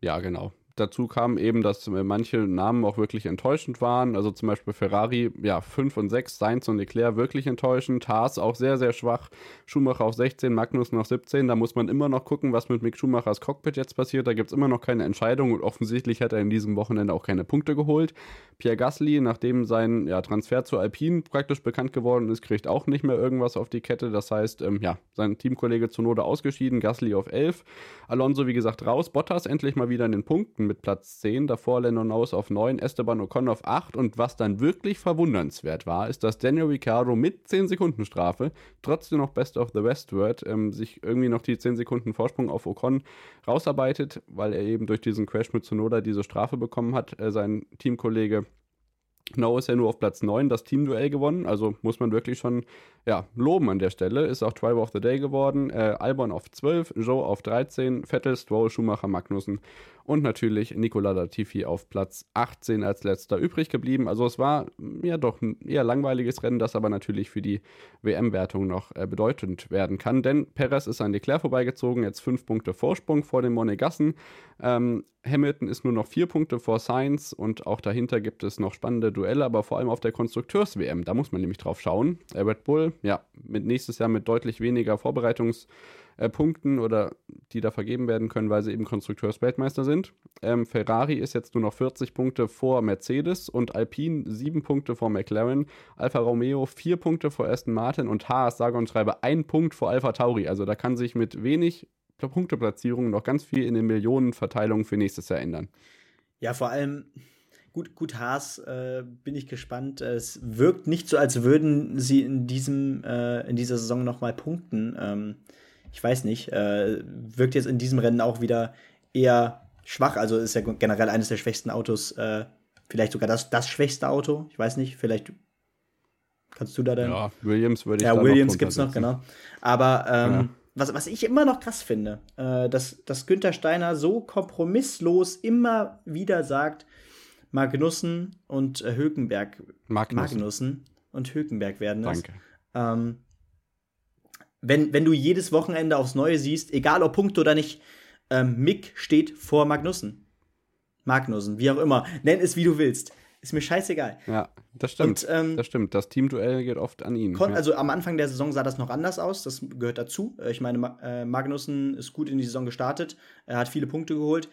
Ja, genau dazu kam eben, dass äh, manche Namen auch wirklich enttäuschend waren. Also zum Beispiel Ferrari, ja, 5 und 6, Sainz und Leclerc wirklich enttäuschend. Haas auch sehr, sehr schwach. Schumacher auf 16, Magnus noch 17. Da muss man immer noch gucken, was mit Mick Schumachers Cockpit jetzt passiert. Da gibt es immer noch keine Entscheidung und offensichtlich hat er in diesem Wochenende auch keine Punkte geholt. Pierre Gasly, nachdem sein ja, Transfer zu Alpine praktisch bekannt geworden ist, kriegt auch nicht mehr irgendwas auf die Kette. Das heißt, ähm, ja, sein Teamkollege Zunoda ausgeschieden, Gasly auf 11. Alonso, wie gesagt, raus. Bottas endlich mal wieder in den Punkten mit Platz 10, davor Lando Norris auf 9, Esteban Ocon auf 8 und was dann wirklich verwundernswert war, ist, dass Daniel Ricciardo mit 10 Sekunden Strafe, trotzdem noch Best of the West wird, ähm, sich irgendwie noch die 10 Sekunden Vorsprung auf Ocon rausarbeitet, weil er eben durch diesen Crash mit Tsunoda diese Strafe bekommen hat. Äh, sein Teamkollege No ist ja nur auf Platz 9 das Teamduell gewonnen, also muss man wirklich schon ja, loben an der Stelle. Ist auch Driver of the Day geworden. Äh, Albon auf 12, Joe auf 13, Vettel, Stroll, Schumacher, Magnussen und natürlich Nicola Latifi auf Platz 18 als letzter übrig geblieben. Also es war ja doch ein eher langweiliges Rennen, das aber natürlich für die WM-Wertung noch äh, bedeutend werden kann. Denn Perez ist an Leclerc vorbeigezogen, jetzt fünf Punkte Vorsprung vor dem Monegassen. Ähm, Hamilton ist nur noch vier Punkte vor Sainz und auch dahinter gibt es noch spannende Duelle, aber vor allem auf der Konstrukteurs-WM, da muss man nämlich drauf schauen. Äh, Red Bull, ja, mit nächstes Jahr mit deutlich weniger Vorbereitungs- äh, oder die da vergeben werden können, weil sie eben Konstrukteursweltmeister sind. Ähm, Ferrari ist jetzt nur noch 40 Punkte vor Mercedes und Alpine 7 Punkte vor McLaren, Alfa Romeo 4 Punkte vor Aston Martin und Haas, sage und schreibe, 1 Punkt vor Alfa Tauri. Also da kann sich mit wenig Punkteplatzierungen noch ganz viel in den Millionenverteilungen für nächstes Jahr ändern. Ja, vor allem Gut, gut Haas, äh, bin ich gespannt. Es wirkt nicht so, als würden sie in diesem äh, in dieser Saison noch mal punkten. Ähm, ich weiß nicht, äh, wirkt jetzt in diesem Rennen auch wieder eher schwach. Also ist ja generell eines der schwächsten Autos, äh, vielleicht sogar das, das schwächste Auto. Ich weiß nicht, vielleicht kannst du da dann. Ja, Williams würde ich Ja, Williams gibt es noch, genau. Aber ähm, ja. was, was ich immer noch krass finde, äh, dass, dass Günther Steiner so kompromisslos immer wieder sagt, Magnussen und äh, Hökenberg. Magnussen. Magnussen und Hökenberg werden es. Danke. Ähm, wenn, wenn du jedes Wochenende aufs Neue siehst, egal ob Punkte oder nicht, ähm, Mick steht vor Magnussen. Magnussen, wie auch immer. Nenn es, wie du willst. Ist mir scheißegal. Ja, das stimmt. Und, ähm, das stimmt. Das Teamduell geht oft an ihn. Ja. Also am Anfang der Saison sah das noch anders aus. Das gehört dazu. Äh, ich meine, äh, Magnussen ist gut in die Saison gestartet. Er hat viele Punkte geholt.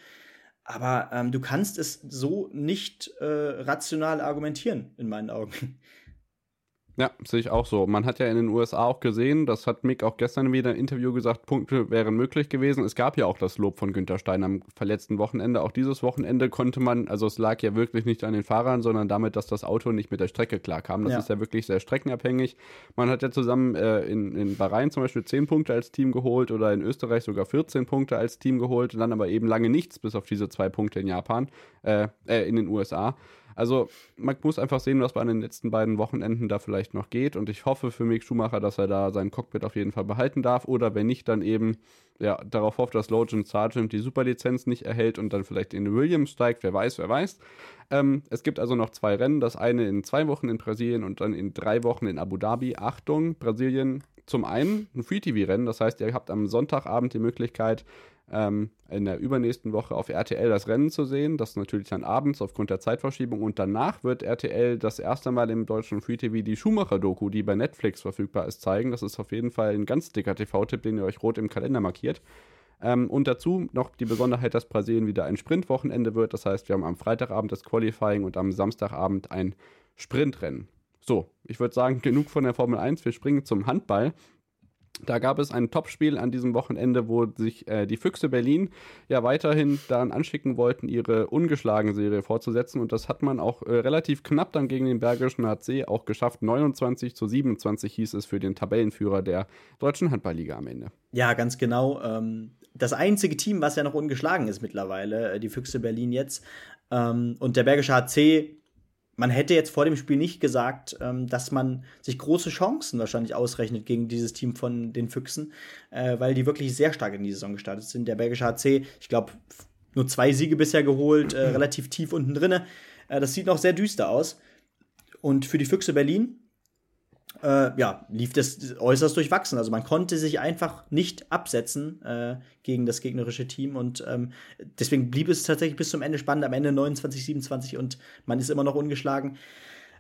Aber ähm, du kannst es so nicht äh, rational argumentieren, in meinen Augen. Ja, sehe ich auch so. Man hat ja in den USA auch gesehen, das hat Mick auch gestern wieder im Interview gesagt, Punkte wären möglich gewesen. Es gab ja auch das Lob von Günter Stein am verletzten Wochenende. Auch dieses Wochenende konnte man, also es lag ja wirklich nicht an den Fahrern, sondern damit, dass das Auto nicht mit der Strecke klarkam. Das ja. ist ja wirklich sehr streckenabhängig. Man hat ja zusammen äh, in, in Bahrain zum Beispiel 10 Punkte als Team geholt oder in Österreich sogar 14 Punkte als Team geholt und dann aber eben lange nichts, bis auf diese zwei Punkte in Japan, äh, äh in den USA. Also man muss einfach sehen, was bei den letzten beiden Wochenenden da vielleicht noch geht. Und ich hoffe für Mick Schumacher, dass er da sein Cockpit auf jeden Fall behalten darf. Oder wenn nicht, dann eben ja, darauf hofft, dass Logan Sargent die Superlizenz nicht erhält und dann vielleicht in Williams steigt. Wer weiß, wer weiß. Ähm, es gibt also noch zwei Rennen. Das eine in zwei Wochen in Brasilien und dann in drei Wochen in Abu Dhabi. Achtung, Brasilien zum einen ein Free-TV-Rennen. Das heißt, ihr habt am Sonntagabend die Möglichkeit, ähm, in der übernächsten Woche auf RTL das Rennen zu sehen. Das natürlich dann abends aufgrund der Zeitverschiebung. Und danach wird RTL das erste Mal im deutschen Free TV die Schumacher-Doku, die bei Netflix verfügbar ist, zeigen. Das ist auf jeden Fall ein ganz dicker TV-Tipp, den ihr euch rot im Kalender markiert. Ähm, und dazu noch die Besonderheit, dass Brasilien wieder ein Sprintwochenende wird. Das heißt, wir haben am Freitagabend das Qualifying und am Samstagabend ein Sprintrennen. So, ich würde sagen, genug von der Formel 1. Wir springen zum Handball. Da gab es ein Topspiel an diesem Wochenende, wo sich äh, die Füchse Berlin ja weiterhin daran anschicken wollten, ihre ungeschlagen Serie fortzusetzen. Und das hat man auch äh, relativ knapp dann gegen den Bergischen HC auch geschafft. 29 zu 27 hieß es für den Tabellenführer der Deutschen Handballliga am Ende. Ja, ganz genau. Ähm, das einzige Team, was ja noch ungeschlagen ist mittlerweile, äh, die Füchse Berlin jetzt. Ähm, und der Bergische HC man hätte jetzt vor dem Spiel nicht gesagt, ähm, dass man sich große Chancen wahrscheinlich ausrechnet gegen dieses Team von den Füchsen, äh, weil die wirklich sehr stark in die Saison gestartet sind. Der belgische HC, ich glaube, nur zwei Siege bisher geholt, äh, relativ tief unten drinne. Äh, das sieht noch sehr düster aus. Und für die Füchse Berlin äh, ja, lief das äußerst durchwachsen. Also man konnte sich einfach nicht absetzen äh, gegen das gegnerische Team und ähm, deswegen blieb es tatsächlich bis zum Ende spannend. Am Ende 29, 27 und man ist immer noch ungeschlagen.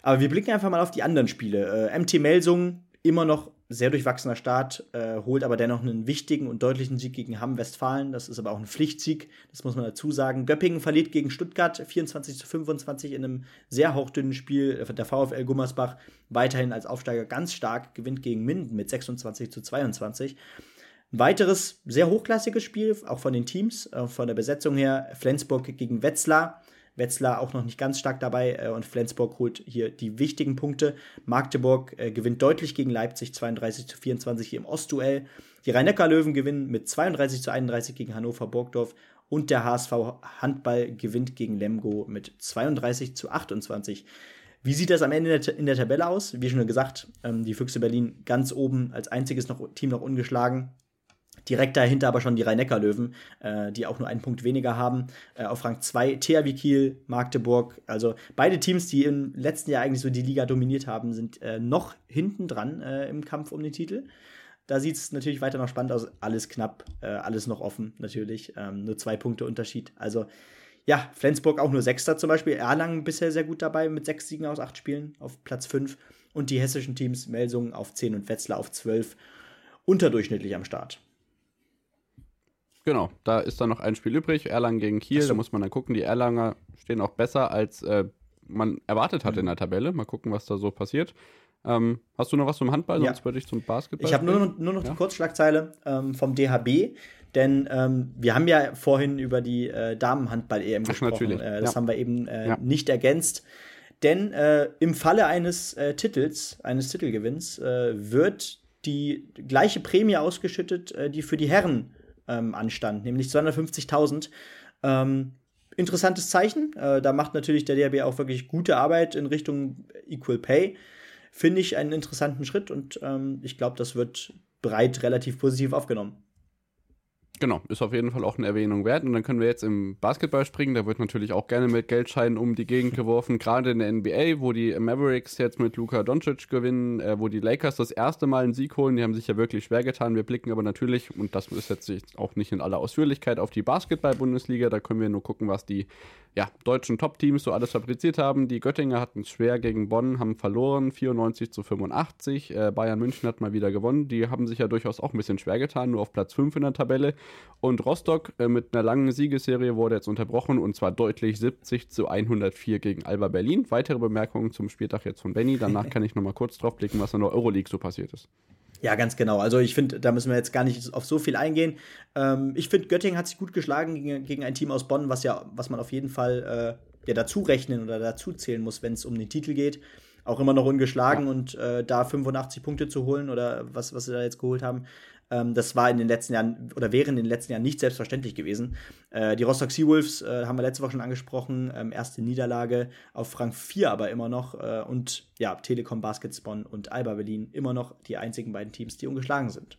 Aber wir blicken einfach mal auf die anderen Spiele. Äh, MT Melsung immer noch sehr durchwachsener Start, äh, holt aber dennoch einen wichtigen und deutlichen Sieg gegen Hamm Westfalen. Das ist aber auch ein Pflichtsieg, das muss man dazu sagen. Göppingen verliert gegen Stuttgart 24 zu 25 in einem sehr hauchdünnen Spiel. Der VfL Gummersbach weiterhin als Aufsteiger ganz stark, gewinnt gegen Minden mit 26 zu 22. Ein weiteres sehr hochklassiges Spiel, auch von den Teams, äh, von der Besetzung her. Flensburg gegen Wetzlar. Wetzlar auch noch nicht ganz stark dabei äh, und Flensburg holt hier die wichtigen Punkte. Magdeburg äh, gewinnt deutlich gegen Leipzig 32 zu 24 hier im Ostduell. Die Rhein-Neckar-Löwen gewinnen mit 32 zu 31 gegen Hannover Burgdorf und der HSV Handball gewinnt gegen Lemgo mit 32 zu 28. Wie sieht das am Ende in der Tabelle aus? Wie schon gesagt, ähm, die Füchse Berlin ganz oben als einziges noch, Team noch ungeschlagen. Direkt dahinter aber schon die Rhein-Neckar-Löwen, äh, die auch nur einen Punkt weniger haben. Äh, auf Rang 2 THW Kiel, Magdeburg. Also beide Teams, die im letzten Jahr eigentlich so die Liga dominiert haben, sind äh, noch hinten dran äh, im Kampf um den Titel. Da sieht es natürlich weiter noch spannend aus. Alles knapp, äh, alles noch offen, natürlich. Ähm, nur zwei Punkte Unterschied. Also ja, Flensburg auch nur Sechster zum Beispiel. Erlangen bisher sehr gut dabei mit sechs Siegen aus acht Spielen auf Platz 5. Und die hessischen Teams Melsungen auf 10 und Wetzlar auf 12 unterdurchschnittlich am Start. Genau, da ist dann noch ein Spiel übrig, Erlangen gegen Kiel, so. da muss man dann gucken. Die Erlanger stehen auch besser, als äh, man erwartet hat mhm. in der Tabelle. Mal gucken, was da so passiert. Ähm, hast du noch was zum Handball? Ja. Sonst würde ich zum Basketball. Ich habe nur, nur noch ja? die Kurzschlagzeile ähm, vom DHB, denn ähm, wir haben ja vorhin über die äh, Damenhandball-EM gesprochen. Äh, das ja. haben wir eben äh, nicht ergänzt. Denn äh, im Falle eines äh, Titels, eines Titelgewinns, äh, wird die gleiche Prämie ausgeschüttet, die für die Herren ähm, anstand, nämlich 250.000. Ähm, interessantes Zeichen. Äh, da macht natürlich der DRB auch wirklich gute Arbeit in Richtung Equal Pay. Finde ich einen interessanten Schritt und ähm, ich glaube, das wird breit relativ positiv aufgenommen. Genau, ist auf jeden Fall auch eine Erwähnung wert. Und dann können wir jetzt im Basketball springen. Da wird natürlich auch gerne mit Geldscheinen um die Gegend geworfen. Gerade in der NBA, wo die Mavericks jetzt mit Luka Doncic gewinnen, äh, wo die Lakers das erste Mal einen Sieg holen. Die haben sich ja wirklich schwer getan. Wir blicken aber natürlich, und das ist jetzt auch nicht in aller Ausführlichkeit, auf die Basketball-Bundesliga. Da können wir nur gucken, was die ja, deutschen Top-Teams so alles fabriziert haben. Die Göttinger hatten es schwer gegen Bonn, haben verloren, 94 zu 85. Äh, Bayern München hat mal wieder gewonnen. Die haben sich ja durchaus auch ein bisschen schwer getan, nur auf Platz 5 in der Tabelle. Und Rostock äh, mit einer langen Siegesserie wurde jetzt unterbrochen und zwar deutlich 70 zu 104 gegen Alba Berlin. Weitere Bemerkungen zum Spieltag jetzt von Benny. Danach kann ich nochmal kurz drauf blicken, was in der Euroleague so passiert ist. Ja, ganz genau. Also ich finde, da müssen wir jetzt gar nicht auf so viel eingehen. Ähm, ich finde, Göttingen hat sich gut geschlagen gegen, gegen, ein Team aus Bonn, was ja, was man auf jeden Fall äh, ja, dazu rechnen oder dazu zählen muss, wenn es um den Titel geht. Auch immer noch ungeschlagen ja. und äh, da 85 Punkte zu holen oder was, was sie da jetzt geholt haben, ähm, das war in den letzten Jahren oder wäre in den letzten Jahren nicht selbstverständlich gewesen. Äh, die Rostock Seawolves äh, haben wir letzte Woche schon angesprochen. Ähm, erste Niederlage auf Rang 4 aber immer noch. Äh, und ja, Telekom Basketball und Alba Berlin immer noch die einzigen beiden Teams, die ungeschlagen sind.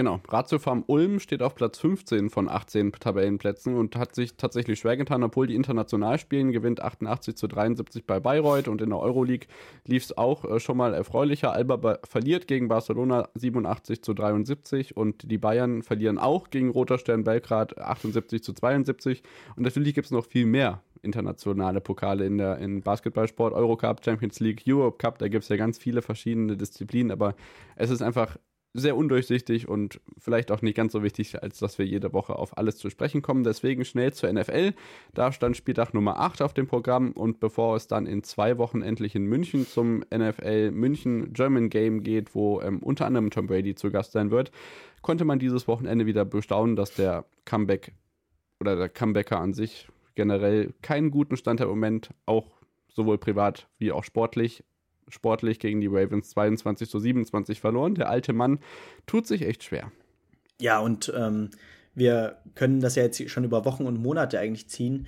Genau, Ratio Farm Ulm steht auf Platz 15 von 18 Tabellenplätzen und hat sich tatsächlich schwer getan, obwohl die international spielen, gewinnt 88 zu 73 bei Bayreuth und in der Euroleague lief es auch äh, schon mal erfreulicher. Alba verliert gegen Barcelona 87 zu 73 und die Bayern verlieren auch gegen Roter Stern Belgrad 78 zu 72 und natürlich gibt es noch viel mehr internationale Pokale in der in Basketballsport, Eurocup, Champions League, Europe Cup, da gibt es ja ganz viele verschiedene Disziplinen, aber es ist einfach sehr undurchsichtig und vielleicht auch nicht ganz so wichtig, als dass wir jede Woche auf alles zu sprechen kommen. Deswegen schnell zur NFL. Da stand Spieltag Nummer 8 auf dem Programm und bevor es dann in zwei Wochen endlich in München zum NFL München German Game geht, wo ähm, unter anderem Tom Brady zu Gast sein wird, konnte man dieses Wochenende wieder bestaunen, dass der Comeback oder der Comebacker an sich generell keinen guten Stand hat im Moment, auch sowohl privat wie auch sportlich sportlich gegen die Ravens 22 zu 27 verloren. Der alte Mann tut sich echt schwer. Ja, und ähm, wir können das ja jetzt schon über Wochen und Monate eigentlich ziehen.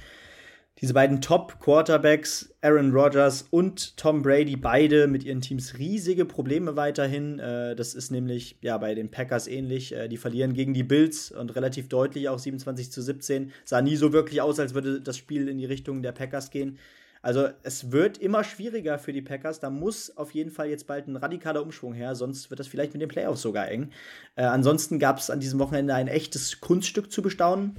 Diese beiden Top-Quarterbacks, Aaron Rodgers und Tom Brady, beide mit ihren Teams riesige Probleme weiterhin. Äh, das ist nämlich ja bei den Packers ähnlich. Äh, die verlieren gegen die Bills und relativ deutlich auch 27 zu 17. Sah nie so wirklich aus, als würde das Spiel in die Richtung der Packers gehen. Also es wird immer schwieriger für die Packers. Da muss auf jeden Fall jetzt bald ein radikaler Umschwung her, sonst wird das vielleicht mit den Playoffs sogar eng. Äh, ansonsten gab es an diesem Wochenende ein echtes Kunststück zu bestaunen.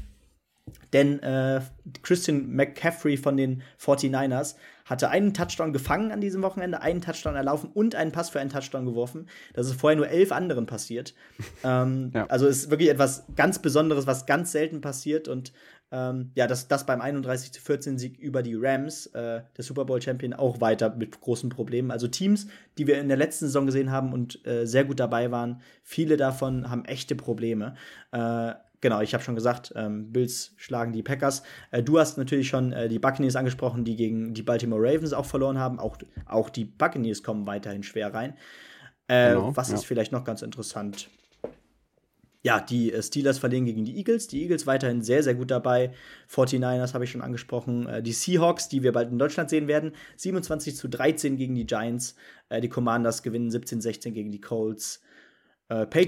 Denn äh, Christian McCaffrey von den 49ers hatte einen Touchdown gefangen an diesem Wochenende, einen Touchdown erlaufen und einen Pass für einen Touchdown geworfen. Das ist vorher nur elf anderen passiert. ähm, ja. Also ist wirklich etwas ganz Besonderes, was ganz selten passiert. Und ähm, ja, das, das beim 31 zu 14 Sieg über die Rams, äh, der Super Bowl Champion, auch weiter mit großen Problemen. Also Teams, die wir in der letzten Saison gesehen haben und äh, sehr gut dabei waren, viele davon haben echte Probleme. Äh, genau, ich habe schon gesagt, ähm, Bills schlagen die Packers. Äh, du hast natürlich schon äh, die Buccaneers angesprochen, die gegen die Baltimore Ravens auch verloren haben. Auch, auch die Buccaneers kommen weiterhin schwer rein. Äh, genau, was ja. ist vielleicht noch ganz interessant? ja, die äh, Steelers verlieren gegen die Eagles. Die Eagles weiterhin sehr, sehr gut dabei. 49ers habe ich schon angesprochen. Äh, die Seahawks, die wir bald in Deutschland sehen werden, 27 zu 13 gegen die Giants. Äh, die Commanders gewinnen 17-16 gegen die Colts.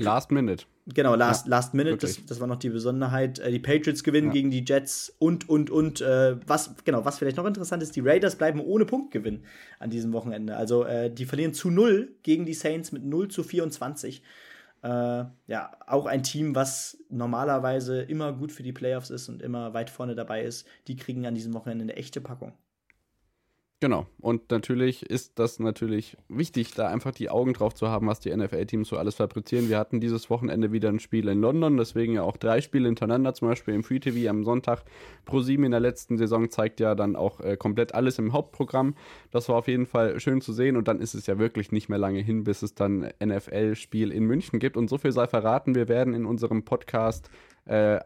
last Minute. Genau, Last, ja, last Minute, das, das, war noch die Besonderheit. die Patriots gewinnen ja. gegen die Jets und, und, und. was, genau, was vielleicht noch interessant ist, die Raiders bleiben ohne Punktgewinn an diesem Wochenende. Also, die verlieren zu 0 gegen die Saints mit 0 zu 24. Äh, ja, auch ein Team, was normalerweise immer gut für die Playoffs ist und immer weit vorne dabei ist, die kriegen an diesem Wochenende eine echte Packung. Genau. Und natürlich ist das natürlich wichtig, da einfach die Augen drauf zu haben, was die NFL-Teams so alles fabrizieren. Wir hatten dieses Wochenende wieder ein Spiel in London, deswegen ja auch drei Spiele hintereinander, zum Beispiel im Free TV am Sonntag. ProSieben in der letzten Saison zeigt ja dann auch äh, komplett alles im Hauptprogramm. Das war auf jeden Fall schön zu sehen und dann ist es ja wirklich nicht mehr lange hin, bis es dann NFL-Spiel in München gibt. Und so viel sei verraten, wir werden in unserem Podcast äh,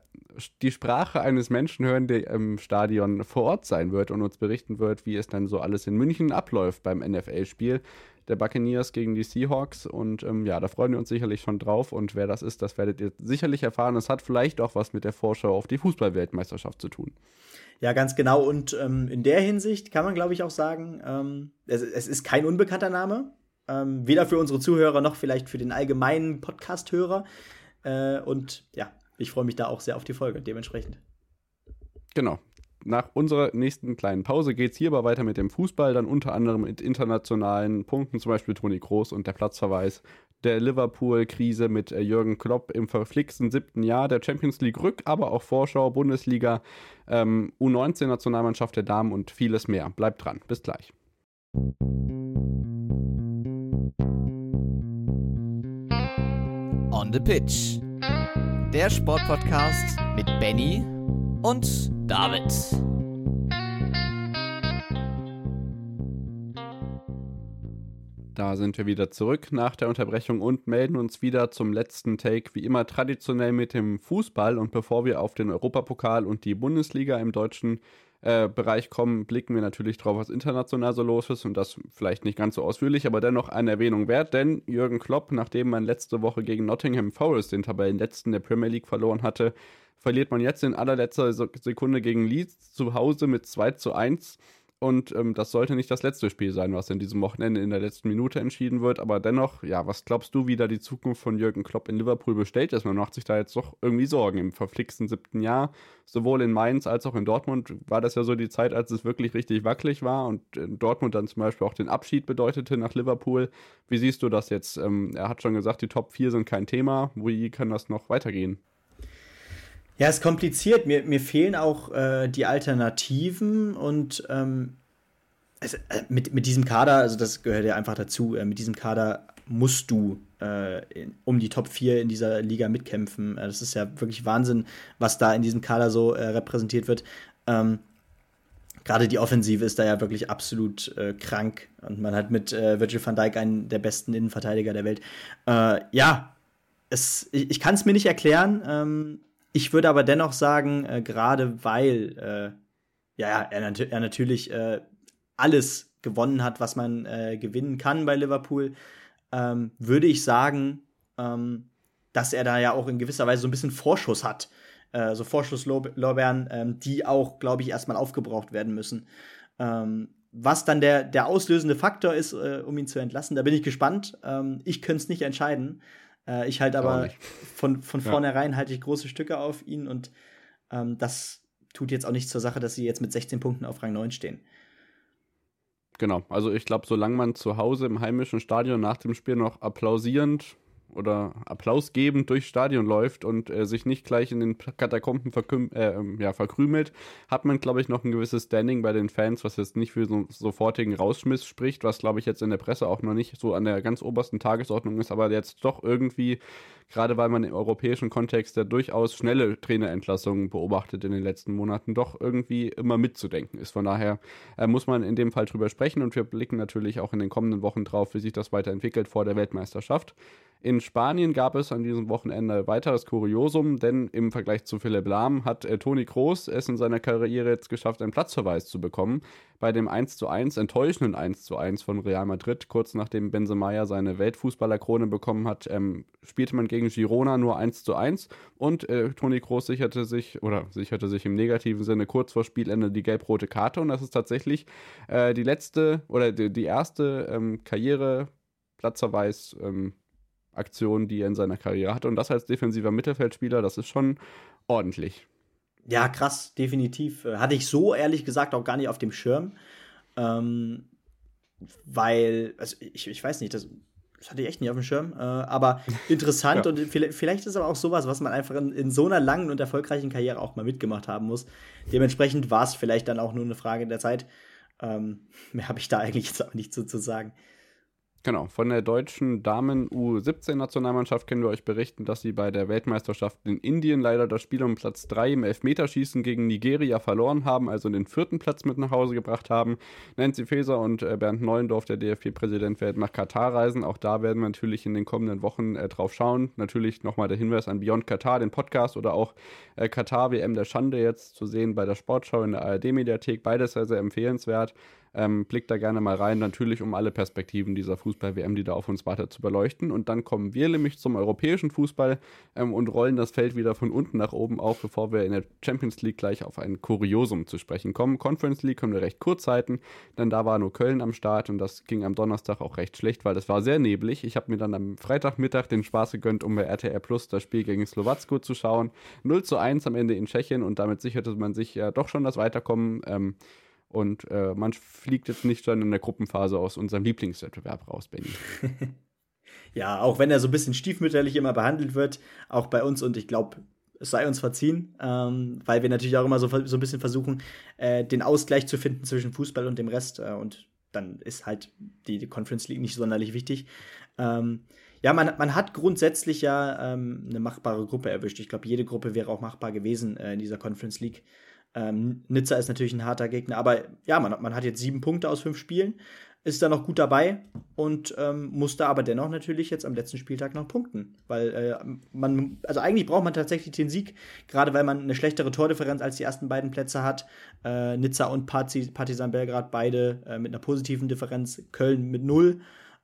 die Sprache eines Menschen hören, der im Stadion vor Ort sein wird und uns berichten wird, wie es dann so alles in München abläuft beim NFL-Spiel der Buccaneers gegen die Seahawks. Und ähm, ja, da freuen wir uns sicherlich schon drauf. Und wer das ist, das werdet ihr sicherlich erfahren. Es hat vielleicht auch was mit der Vorschau auf die Fußballweltmeisterschaft zu tun. Ja, ganz genau. Und ähm, in der Hinsicht kann man, glaube ich, auch sagen, ähm, es, es, ist kein unbekannter Name. Ähm, weder für unsere Zuhörer noch vielleicht für den allgemeinen Podcast-Hörer. Äh, und ja, ich freue mich da auch sehr auf die Folge, dementsprechend. Genau. Nach unserer nächsten kleinen Pause geht es hier aber weiter mit dem Fußball, dann unter anderem mit internationalen Punkten, zum Beispiel Toni Kroos und der Platzverweis, der Liverpool-Krise mit äh, Jürgen Klopp im verflixten siebten Jahr, der Champions League Rück, aber auch Vorschau, Bundesliga, ähm, U19-Nationalmannschaft der Damen und vieles mehr. Bleibt dran. Bis gleich. On the Pitch Der Sportpodcast mit Benny und David. Da sind wir wieder zurück nach der Unterbrechung und melden uns wieder zum letzten Take, wie immer traditionell mit dem Fußball. Und bevor wir auf den Europapokal und die Bundesliga im deutschen äh, Bereich kommen, blicken wir natürlich drauf, was international so los ist und das vielleicht nicht ganz so ausführlich, aber dennoch eine Erwähnung wert, denn Jürgen Klopp, nachdem man letzte Woche gegen Nottingham Forest den Tabellenletzten der Premier League verloren hatte, verliert man jetzt in allerletzter Sekunde gegen Leeds zu Hause mit 2 zu 1 und ähm, das sollte nicht das letzte Spiel sein, was in diesem Wochenende in der letzten Minute entschieden wird. Aber dennoch, ja, was glaubst du, wie da die Zukunft von Jürgen Klopp in Liverpool bestellt ist? Man macht sich da jetzt doch irgendwie Sorgen. Im verflixten siebten Jahr, sowohl in Mainz als auch in Dortmund, war das ja so die Zeit, als es wirklich richtig wackelig war und in Dortmund dann zum Beispiel auch den Abschied bedeutete nach Liverpool. Wie siehst du das jetzt? Ähm, er hat schon gesagt, die Top 4 sind kein Thema. Wie kann das noch weitergehen? Ja, es ist kompliziert. Mir, mir fehlen auch äh, die Alternativen und ähm, es, äh, mit, mit diesem Kader, also das gehört ja einfach dazu, äh, mit diesem Kader musst du äh, in, um die Top 4 in dieser Liga mitkämpfen. Äh, das ist ja wirklich Wahnsinn, was da in diesem Kader so äh, repräsentiert wird. Ähm, Gerade die Offensive ist da ja wirklich absolut krank und man hat mit Virgil van Dijk einen der besten Innenverteidiger der Welt. ja, es, ich, ich kann es mir nicht erklären. Ähm, ich würde aber dennoch sagen, äh, gerade weil äh, ja, er, nat er natürlich äh, alles gewonnen hat, was man äh, gewinnen kann bei Liverpool, ähm, würde ich sagen, ähm, dass er da ja auch in gewisser Weise so ein bisschen Vorschuss hat. Äh, so Vorschusslorbeeren, ähm, die auch, glaube ich, erstmal aufgebraucht werden müssen. Ähm, was dann der, der auslösende Faktor ist, äh, um ihn zu entlassen, da bin ich gespannt. Ähm, ich könnte es nicht entscheiden. Äh, ich halte aber von, von vornherein halte ich große Stücke auf ihn und ähm, das tut jetzt auch nichts zur Sache, dass sie jetzt mit 16 Punkten auf Rang 9 stehen. Genau, also ich glaube, solange man zu Hause im heimischen Stadion nach dem Spiel noch applausierend oder applausgebend durchs Stadion läuft und äh, sich nicht gleich in den Katakomben äh, ähm, ja, verkrümelt, hat man, glaube ich, noch ein gewisses Standing bei den Fans, was jetzt nicht für so sofortigen Rausschmiss spricht, was, glaube ich, jetzt in der Presse auch noch nicht so an der ganz obersten Tagesordnung ist, aber jetzt doch irgendwie, gerade weil man im europäischen Kontext ja durchaus schnelle Trainerentlassungen beobachtet in den letzten Monaten, doch irgendwie immer mitzudenken ist. Von daher äh, muss man in dem Fall drüber sprechen und wir blicken natürlich auch in den kommenden Wochen drauf, wie sich das weiterentwickelt vor der Weltmeisterschaft. In Spanien gab es an diesem Wochenende weiteres Kuriosum, denn im Vergleich zu Philipp Lahm hat äh, Toni Kroos es in seiner Karriere jetzt geschafft, einen Platzverweis zu bekommen. Bei dem 1:1 enttäuschenden 1:1 von Real Madrid, kurz nachdem Benzema ja seine Weltfußballerkrone bekommen hat, ähm, spielte man gegen Girona nur 1:1 und äh, Toni Kroos sicherte sich, oder sicherte sich im negativen Sinne kurz vor Spielende die gelb-rote Karte und das ist tatsächlich äh, die letzte oder die, die erste ähm, Karriere Platzverweis ähm, Aktionen, die er in seiner Karriere hatte. Und das als defensiver Mittelfeldspieler, das ist schon ordentlich. Ja, krass, definitiv. Äh, hatte ich so ehrlich gesagt auch gar nicht auf dem Schirm. Ähm, weil, also ich, ich weiß nicht, das, das hatte ich echt nicht auf dem Schirm. Äh, aber interessant ja. und vielleicht, vielleicht ist aber auch sowas, was man einfach in, in, so einer langen und erfolgreichen Karriere auch mal mitgemacht haben muss. Dementsprechend war es vielleicht dann auch nur eine Frage der Zeit. Ähm, mehr habe ich da eigentlich jetzt auch nicht so zu sagen. Genau, von der deutschen Damen U17-Nationalmannschaft können wir euch berichten, dass sie bei der Weltmeisterschaft in Indien leider das Spiel um Platz 3 im Elfmeterschießen gegen Nigeria verloren haben, also den vierten Platz mit nach Hause gebracht haben. Nancy Faeser und äh, Bernd Neuendorf, der DFB-Präsident, werden nach Katar reisen. Auch da werden wir natürlich in den kommenden Wochen äh, drauf schauen. Natürlich nochmal der Hinweis an Beyond Katar, den Podcast oder auch äh, Katar WM der Schande jetzt zu sehen bei der Sportschau in der ARD-Mediathek. Beides sehr, sehr empfehlenswert. Ähm, blickt da gerne mal rein, natürlich um alle Perspektiven dieser Fußball-WM, die da auf uns wartet, zu beleuchten. Und dann kommen wir nämlich zum europäischen Fußball ähm, und rollen das Feld wieder von unten nach oben auf, bevor wir in der Champions League gleich auf ein Kuriosum zu sprechen kommen. Conference League können wir recht kurz halten, denn da war nur Köln am Start und das ging am Donnerstag auch recht schlecht, weil das war sehr neblig. Ich habe mir dann am Freitagmittag den Spaß gegönnt, um bei RTR Plus das Spiel gegen Slowacko zu schauen. 0 zu 1 am Ende in Tschechien und damit sicherte man sich ja doch schon das Weiterkommen. Ähm, und äh, man fliegt jetzt nicht schon in der Gruppenphase aus unserem Lieblingswettbewerb raus, Benny. ja, auch wenn er so ein bisschen stiefmütterlich immer behandelt wird, auch bei uns und ich glaube, es sei uns verziehen, ähm, weil wir natürlich auch immer so, so ein bisschen versuchen, äh, den Ausgleich zu finden zwischen Fußball und dem Rest. Äh, und dann ist halt die, die, Conference League nicht sonderlich wichtig. Ähm, ja, man, man hat grundsätzlich ja ähm, eine machbare Gruppe erwischt. Ich glaube, jede Gruppe wäre auch machbar gewesen äh, in dieser Conference League. Ähm, Nizza ist natürlich ein harter Gegner, aber ja, man, man hat jetzt sieben Punkte aus fünf Spielen, ist da noch gut dabei und ähm, muss da aber dennoch natürlich jetzt am letzten Spieltag noch punkten. Weil äh, man, also eigentlich braucht man tatsächlich den Sieg, gerade weil man eine schlechtere Tordifferenz als die ersten beiden Plätze hat. Äh, Nizza und Partizan Belgrad beide äh, mit einer positiven Differenz, Köln mit null.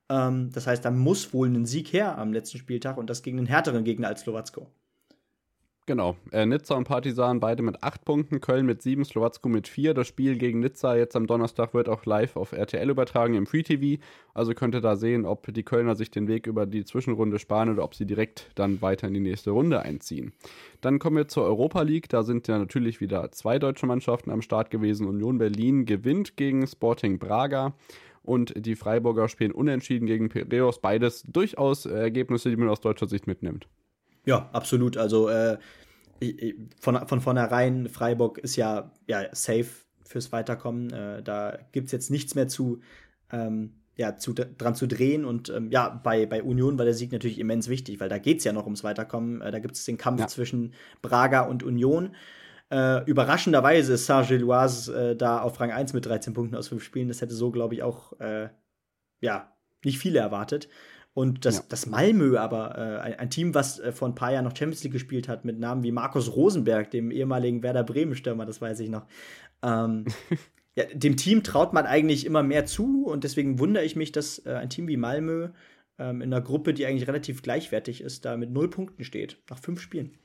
Ähm, das heißt, da muss wohl ein Sieg her am letzten Spieltag und das gegen einen härteren Gegner als Slowacko. Genau. Äh, Nizza und Partisan beide mit acht Punkten, Köln mit sieben, Slowacko mit vier. Das Spiel gegen Nizza jetzt am Donnerstag wird auch live auf RTL übertragen im Free TV. Also könnt ihr da sehen, ob die Kölner sich den Weg über die Zwischenrunde sparen oder ob sie direkt dann weiter in die nächste Runde einziehen. Dann kommen wir zur Europa League. Da sind ja natürlich wieder zwei deutsche Mannschaften am Start gewesen. Union Berlin gewinnt gegen Sporting Braga und die Freiburger spielen unentschieden gegen Piraeus. Beides durchaus Ergebnisse, die man aus deutscher Sicht mitnimmt. Ja, absolut. Also äh, von, von vornherein, Freiburg ist ja, ja safe fürs Weiterkommen. Äh, da gibt es jetzt nichts mehr zu, ähm, ja, zu, dran zu drehen. Und ähm, ja, bei, bei Union war der Sieg natürlich immens wichtig, weil da geht es ja noch ums Weiterkommen. Äh, da gibt es den Kampf ja. zwischen Braga und Union. Äh, überraschenderweise ist Saint-Gilloise äh, da auf Rang 1 mit 13 Punkten aus 5 Spielen. Das hätte so, glaube ich, auch äh, ja, nicht viele erwartet. Und das, ja. das Malmö aber, äh, ein, Team, was äh, vor ein paar Jahren noch Champions League gespielt hat, mit Namen wie Markus Rosenberg, dem ehemaligen Werder Bremen-Stürmer, das weiß ich noch. Ähm, ja, dem Team traut man eigentlich immer mehr zu und deswegen wundere ich mich, dass äh, ein Team wie Malmö ähm, in einer Gruppe, die eigentlich relativ gleichwertig ist, da mit null Punkten steht, nach fünf Spielen.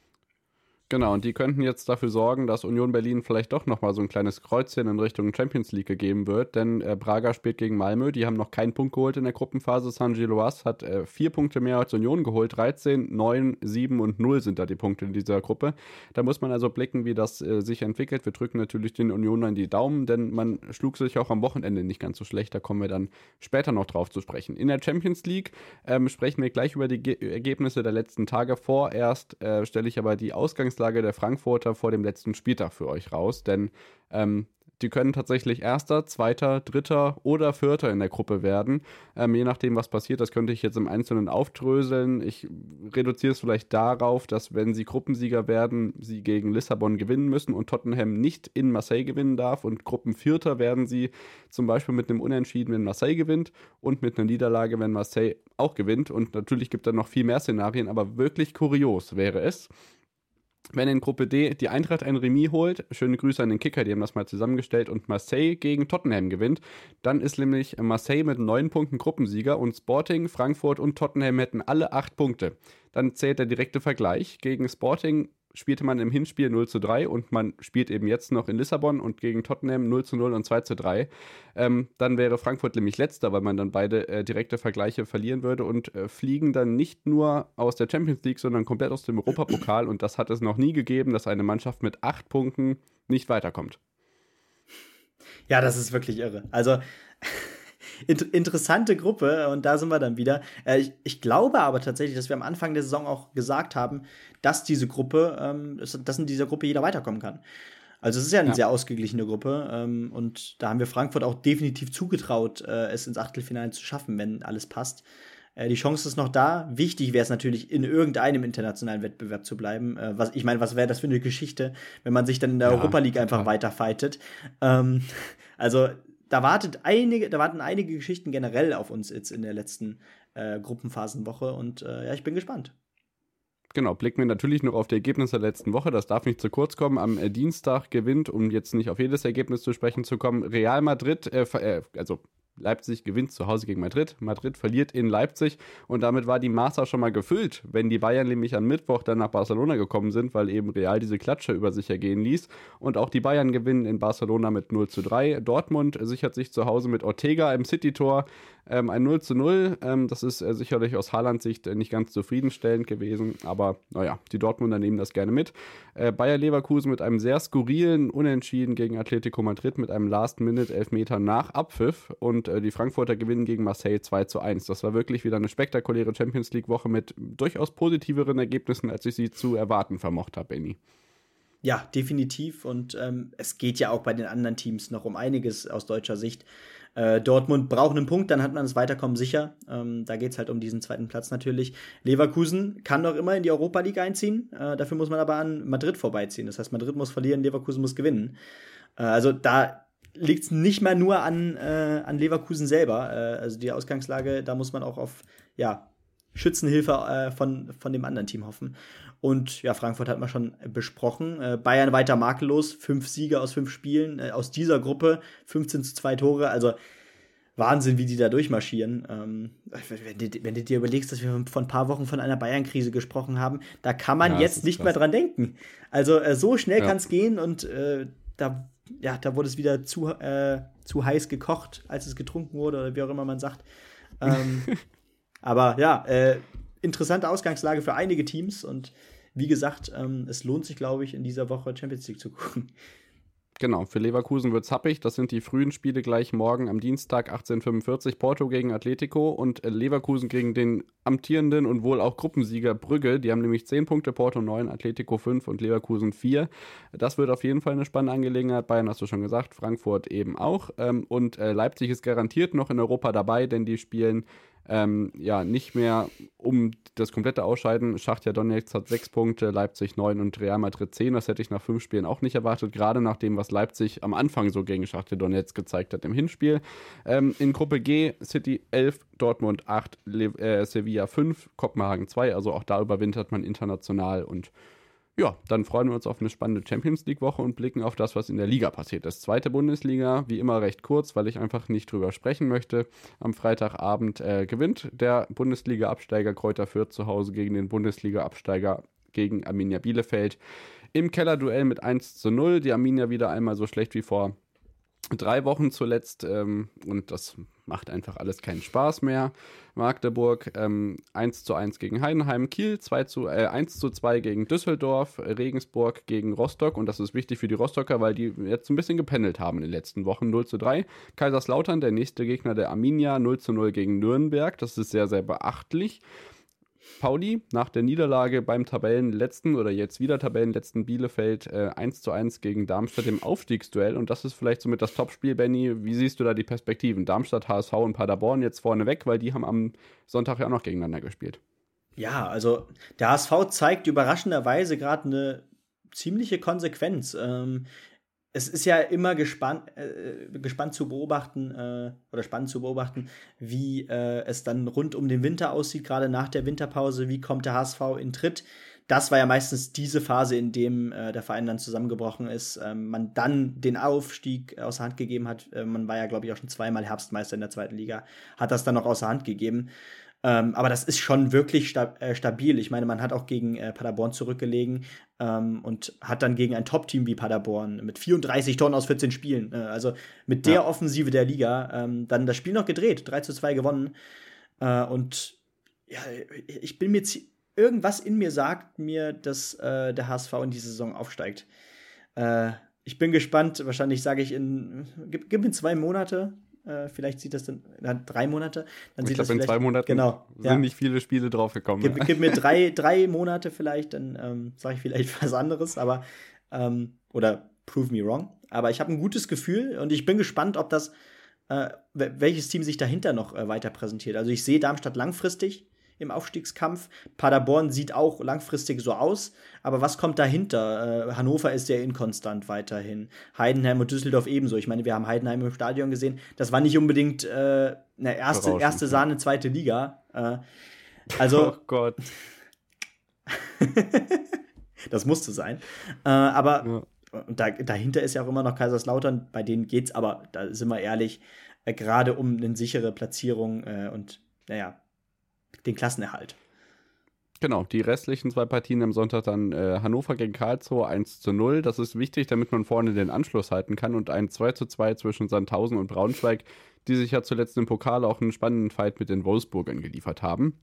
Genau, und die könnten jetzt dafür sorgen, dass Union Berlin vielleicht doch nochmal so ein kleines Kreuzchen in Richtung Champions League gegeben wird, denn äh, Braga spielt gegen Malmö, die haben noch keinen Punkt geholt in der Gruppenphase. San Giloas hat äh, vier Punkte mehr als Union geholt, 13, 9, 7 und 0 sind da die Punkte in dieser Gruppe. Da muss man also blicken, wie das äh, sich entwickelt. Wir drücken natürlich den Unionern die Daumen, denn man schlug sich auch am Wochenende nicht ganz so schlecht, da kommen wir dann später noch drauf zu sprechen. In der Champions League ähm, sprechen wir gleich über die Ge Ergebnisse der letzten Tage. Vorerst äh, stelle ich aber die Ausgangslage Ausgangslage der Frankfurter vor dem letzten Spieltag für euch raus, denn ähm, die können tatsächlich Erster, Zweiter, Dritter oder Vierter in der Gruppe werden. Ähm, je nachdem, was passiert, das könnte ich jetzt im Einzelnen aufdröseln. Ich reduziere es vielleicht darauf, dass wenn sie Gruppensieger werden, sie gegen Lissabon gewinnen müssen und Tottenham nicht in Marseille gewinnen darf. Und Gruppenvierter werden sie zum Beispiel mit einem Unentschieden, wenn Marseille gewinnt und mit einer Niederlage, wenn Marseille auch gewinnt. Und natürlich gibt es dann noch viel mehr Szenarien, aber wirklich kurios wäre es, wenn in Gruppe D die Eintracht ein Remis holt, schöne Grüße an den Kicker, die haben das mal zusammengestellt, und Marseille gegen Tottenham gewinnt, dann ist nämlich Marseille mit neun Punkten Gruppensieger und Sporting, Frankfurt und Tottenham hätten alle acht Punkte. Dann zählt der direkte Vergleich. Gegen Sporting spielte man im Hinspiel 0 zu 3 und man spielt eben jetzt noch in Lissabon und gegen Tottenham 0 zu 0 und 2 zu 3. Ähm, dann wäre Frankfurt nämlich letzter, weil man dann beide äh, direkte Vergleiche verlieren würde und äh, fliegen dann nicht nur aus der Champions League, sondern komplett aus dem Europapokal und das hat es noch nie gegeben, dass eine Mannschaft mit acht Punkten nicht weiterkommt. Ja, das ist wirklich irre. Also inter interessante Gruppe und da sind wir dann wieder. Äh, ich, ich, glaube aber tatsächlich, dass wir am Anfang der Saison auch gesagt haben, dass diese Gruppe, ähm, dass in dieser Gruppe jeder weiterkommen kann. Also es ist ja eine ja. sehr ausgeglichene Gruppe ähm, und da haben wir Frankfurt auch definitiv zugetraut, äh, es ins Achtelfinale zu schaffen, wenn alles passt. Äh, die Chance ist noch da. Wichtig wäre es natürlich, in irgendeinem internationalen Wettbewerb zu bleiben. Äh, was, ich meine, was wäre das für eine Geschichte, wenn man sich dann in der ja, Europa League einfach weiterfightet? Ähm, also da wartet einige, da warten einige Geschichten generell auf uns jetzt in der letzten äh, Gruppenphasenwoche und äh, ja, ich bin gespannt. Genau, blicken wir natürlich noch auf die Ergebnisse der letzten Woche. Das darf nicht zu kurz kommen. Am äh, Dienstag gewinnt, um jetzt nicht auf jedes Ergebnis zu sprechen zu kommen, Real Madrid, äh, äh also Leipzig gewinnt zu Hause gegen Madrid. Madrid verliert in Leipzig und damit war die Maße schon mal gefüllt, wenn die Bayern nämlich am Mittwoch dann nach Barcelona gekommen sind, weil eben Real diese Klatsche über sich ergehen ließ. Und auch die Bayern gewinnen in Barcelona mit 0 zu 3. Dortmund sichert sich zu Hause mit Ortega im City-Tor ähm, ein 0 zu 0. Ähm, das ist äh, sicherlich aus Haalands Sicht äh, nicht ganz zufriedenstellend gewesen, aber naja, die Dortmunder nehmen das gerne mit. Äh, Bayer Leverkusen mit einem sehr skurrilen Unentschieden gegen Atletico Madrid mit einem Last-Minute-Elfmeter nach Abpfiff und äh, die Frankfurter gewinnen gegen Marseille 2 zu 1. Das war wirklich wieder eine spektakuläre Champions League-Woche mit durchaus positiveren Ergebnissen, als ich sie zu erwarten vermocht habe, Benny. Ja, definitiv. Und ähm, es geht ja auch bei den anderen Teams noch um einiges aus deutscher Sicht. Äh, Dortmund braucht einen Punkt, dann hat man das Weiterkommen sicher. Ähm, da geht es halt um diesen zweiten Platz natürlich. Leverkusen kann noch immer in die Europa League einziehen. Äh, dafür muss man aber an Madrid vorbeiziehen. Das heißt, Madrid muss verlieren, Leverkusen muss gewinnen. Äh, also da liegt es nicht mehr nur an, äh, an Leverkusen selber. Äh, also die Ausgangslage, da muss man auch auf ja, Schützenhilfe äh, von, von dem anderen Team hoffen. Und ja, Frankfurt hat man schon besprochen. Äh, Bayern weiter makellos, fünf Siege aus fünf Spielen. Äh, aus dieser Gruppe 15 zu 2 Tore. Also Wahnsinn, wie die da durchmarschieren. Ähm, wenn, du, wenn, du, dir überlegst, dass wir vor ein paar Wochen von einer Bayern-Krise gesprochen haben, da kann man ja, jetzt nicht krass. mehr dran denken. Also äh, so schnell ja. kann es gehen und äh, da, ja, da wurde es wieder zu, äh, zu heiß gekocht, als es getrunken wurde oder wie auch immer man sagt. Ähm, aber ja, äh, interessante Ausgangslage für einige Teams und wie gesagt, ähm, es lohnt sich, glaube ich, in dieser Woche Champions League zu gucken. Genau, für Leverkusen wird es happig. Das sind die frühen Spiele gleich morgen am Dienstag 18.45 Porto gegen Atletico und äh, Leverkusen gegen den amtierenden und wohl auch Gruppensieger Brügge. Die haben nämlich 10 Punkte, Porto 9, Atletico 5 und Leverkusen 4. Das wird auf jeden Fall eine spannende Angelegenheit. Bayern hast du schon gesagt, Frankfurt eben auch. Ähm, und äh, Leipzig ist garantiert noch in Europa dabei, denn die spielen ähm, ja, nicht mehr um das komplette Ausscheiden. Schachtja Donetsk hat sechs Punkte, Leipzig neun und Real Madrid zehn. Das hätte ich nach fünf Spielen auch nicht erwartet, gerade nach dem, was Leipzig am Anfang so gegen Schachtja Donetsk gezeigt hat im Hinspiel. Ähm, in Gruppe G City 11, Dortmund 8, Le äh, Sevilla 5, Kopenhagen 2. Also auch da überwintert man international und ja, dann freuen wir uns auf eine spannende Champions League-Woche und blicken auf das, was in der Liga passiert ist. Zweite Bundesliga, wie immer recht kurz, weil ich einfach nicht drüber sprechen möchte. Am Freitagabend äh, gewinnt der Bundesliga-Absteiger Kräuter Fürth zu Hause gegen den Bundesliga-Absteiger gegen Arminia Bielefeld. Im Kellerduell mit 1 zu 0. Die Arminia wieder einmal so schlecht wie vor drei Wochen zuletzt ähm, und das macht einfach alles keinen Spaß mehr. Magdeburg ähm, 1 zu 1 gegen Heidenheim, Kiel 2 zu, äh, 1 zu 2 gegen Düsseldorf, Regensburg gegen Rostock und das ist wichtig für die Rostocker, weil die jetzt ein bisschen gependelt haben in den letzten Wochen. 0 zu 3. Kaiserslautern, der nächste Gegner der Arminia, 0 zu 0 gegen Nürnberg. Das ist sehr, sehr beachtlich. Pauli nach der Niederlage beim Tabellenletzten oder jetzt wieder Tabellenletzten Bielefeld äh, 1 zu 1 gegen Darmstadt im Aufstiegsduell. Und das ist vielleicht somit das Topspiel, Benny. Wie siehst du da die Perspektiven? Darmstadt, HSV und Paderborn jetzt vorne weg, weil die haben am Sonntag ja auch noch gegeneinander gespielt. Ja, also der HSV zeigt überraschenderweise gerade eine ziemliche Konsequenz. Ähm, es ist ja immer gespannt, äh, gespannt zu beobachten äh, oder spannend zu beobachten, wie äh, es dann rund um den Winter aussieht, gerade nach der Winterpause. Wie kommt der HSV in Tritt? Das war ja meistens diese Phase, in dem äh, der Verein dann zusammengebrochen ist, ähm, man dann den Aufstieg außer Hand gegeben hat. Äh, man war ja, glaube ich, auch schon zweimal Herbstmeister in der zweiten Liga, hat das dann noch außer Hand gegeben. Ähm, aber das ist schon wirklich sta äh, stabil. Ich meine, man hat auch gegen äh, Paderborn zurückgelegen ähm, und hat dann gegen ein Top-Team wie Paderborn mit 34 Tonnen aus 14 Spielen, äh, also mit der ja. Offensive der Liga, ähm, dann das Spiel noch gedreht, 3 zu 2 gewonnen. Äh, und ja, ich bin mir irgendwas in mir sagt mir, dass äh, der HSV in die Saison aufsteigt. Äh, ich bin gespannt. Wahrscheinlich sage ich in, gib, gib mir zwei Monate, äh, vielleicht sieht das dann, dann drei Monate. Dann ich sieht glaube, in zwei Monaten genau, sind ja. nicht viele Spiele draufgekommen. Gib, gib mir drei, drei Monate vielleicht, dann ähm, sage ich vielleicht was anderes, aber ähm, oder prove me wrong. Aber ich habe ein gutes Gefühl und ich bin gespannt, ob das, äh, welches Team sich dahinter noch äh, weiter präsentiert. Also ich sehe Darmstadt langfristig im Aufstiegskampf. Paderborn sieht auch langfristig so aus, aber was kommt dahinter? Äh, Hannover ist sehr inkonstant weiterhin. Heidenheim und Düsseldorf ebenso. Ich meine, wir haben Heidenheim im Stadion gesehen. Das war nicht unbedingt äh, eine erste, erste Sahne, zweite Liga. Äh, also. Oh Gott. das musste sein. Äh, aber ja. Da, dahinter ist ja auch immer noch Kaiserslautern, bei denen geht's aber, da sind wir ehrlich, äh, gerade um eine sichere Platzierung und naja, den Klassenerhalt. Genau, die restlichen zwei Partien am Sonntag dann äh, Hannover gegen Karlsruhe 1 zu 0. Das ist wichtig, damit man vorne den Anschluss halten kann und ein 2 zu 2 zwischen Sandhausen und Braunschweig, die sich ja zuletzt im Pokal auch einen spannenden Fight mit den Wolfsburgern geliefert haben.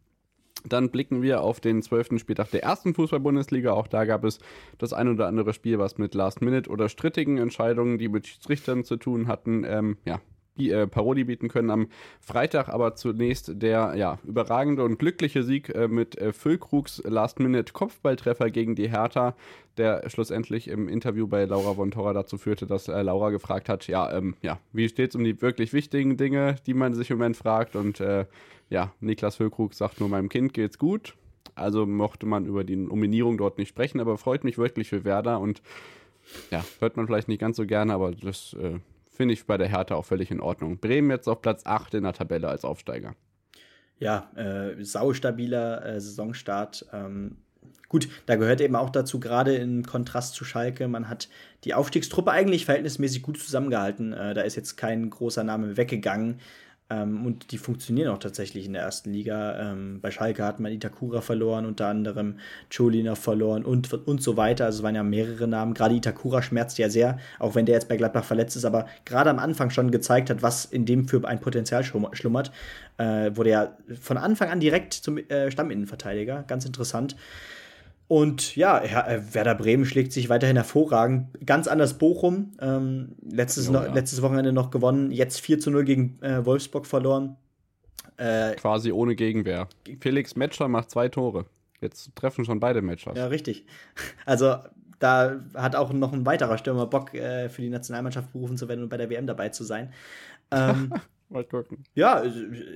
Dann blicken wir auf den zwölften Spieltag der ersten Fußball-Bundesliga. Auch da gab es das ein oder andere Spiel, was mit Last-Minute oder strittigen Entscheidungen, die mit Schiedsrichtern zu tun hatten, ähm, ja, äh, Parodie bieten können am Freitag. Aber zunächst der ja, überragende und glückliche Sieg äh, mit äh, Füllkrugs Last-Minute-Kopfballtreffer gegen die Hertha, der schlussendlich im Interview bei Laura von Torra dazu führte, dass äh, Laura gefragt hat, ja, ähm, ja, wie steht es um die wirklich wichtigen Dinge, die man sich im Moment fragt. Und äh, ja, Niklas Füllkrug sagt nur, meinem Kind geht's gut. Also mochte man über die Nominierung dort nicht sprechen, aber freut mich wirklich für Werder und ja, hört man vielleicht nicht ganz so gerne, aber das äh, finde ich bei der Hertha auch völlig in Ordnung. Bremen jetzt auf Platz 8 in der Tabelle als Aufsteiger. Ja, äh, saustabiler äh, Saisonstart. Ähm, gut, da gehört eben auch dazu, gerade im Kontrast zu Schalke, man hat die Aufstiegstruppe eigentlich verhältnismäßig gut zusammengehalten. Äh, da ist jetzt kein großer Name weggegangen. Ähm, und die funktionieren auch tatsächlich in der ersten Liga. Ähm, bei Schalke hat man Itakura verloren, unter anderem Cholina verloren und, und so weiter. Also es waren ja mehrere Namen. Gerade Itakura schmerzt ja sehr, auch wenn der jetzt bei Gladbach verletzt ist, aber gerade am Anfang schon gezeigt hat, was in dem für ein Potenzial schlummert. Äh, wurde ja von Anfang an direkt zum äh, Stamminnenverteidiger. Ganz interessant. Und ja, äh, Werder Bremen schlägt sich weiterhin hervorragend. Ganz anders Bochum. Ähm, letztes, oh, ja. letztes Wochenende noch gewonnen, jetzt 4 zu 0 gegen äh, Wolfsburg verloren. Äh, Quasi ohne Gegenwehr. Felix Metscher macht zwei Tore. Jetzt treffen schon beide Matchers. Ja, richtig. Also da hat auch noch ein weiterer Stürmer Bock, äh, für die Nationalmannschaft berufen zu werden und bei der WM dabei zu sein. Ähm, Mal gucken. Ja,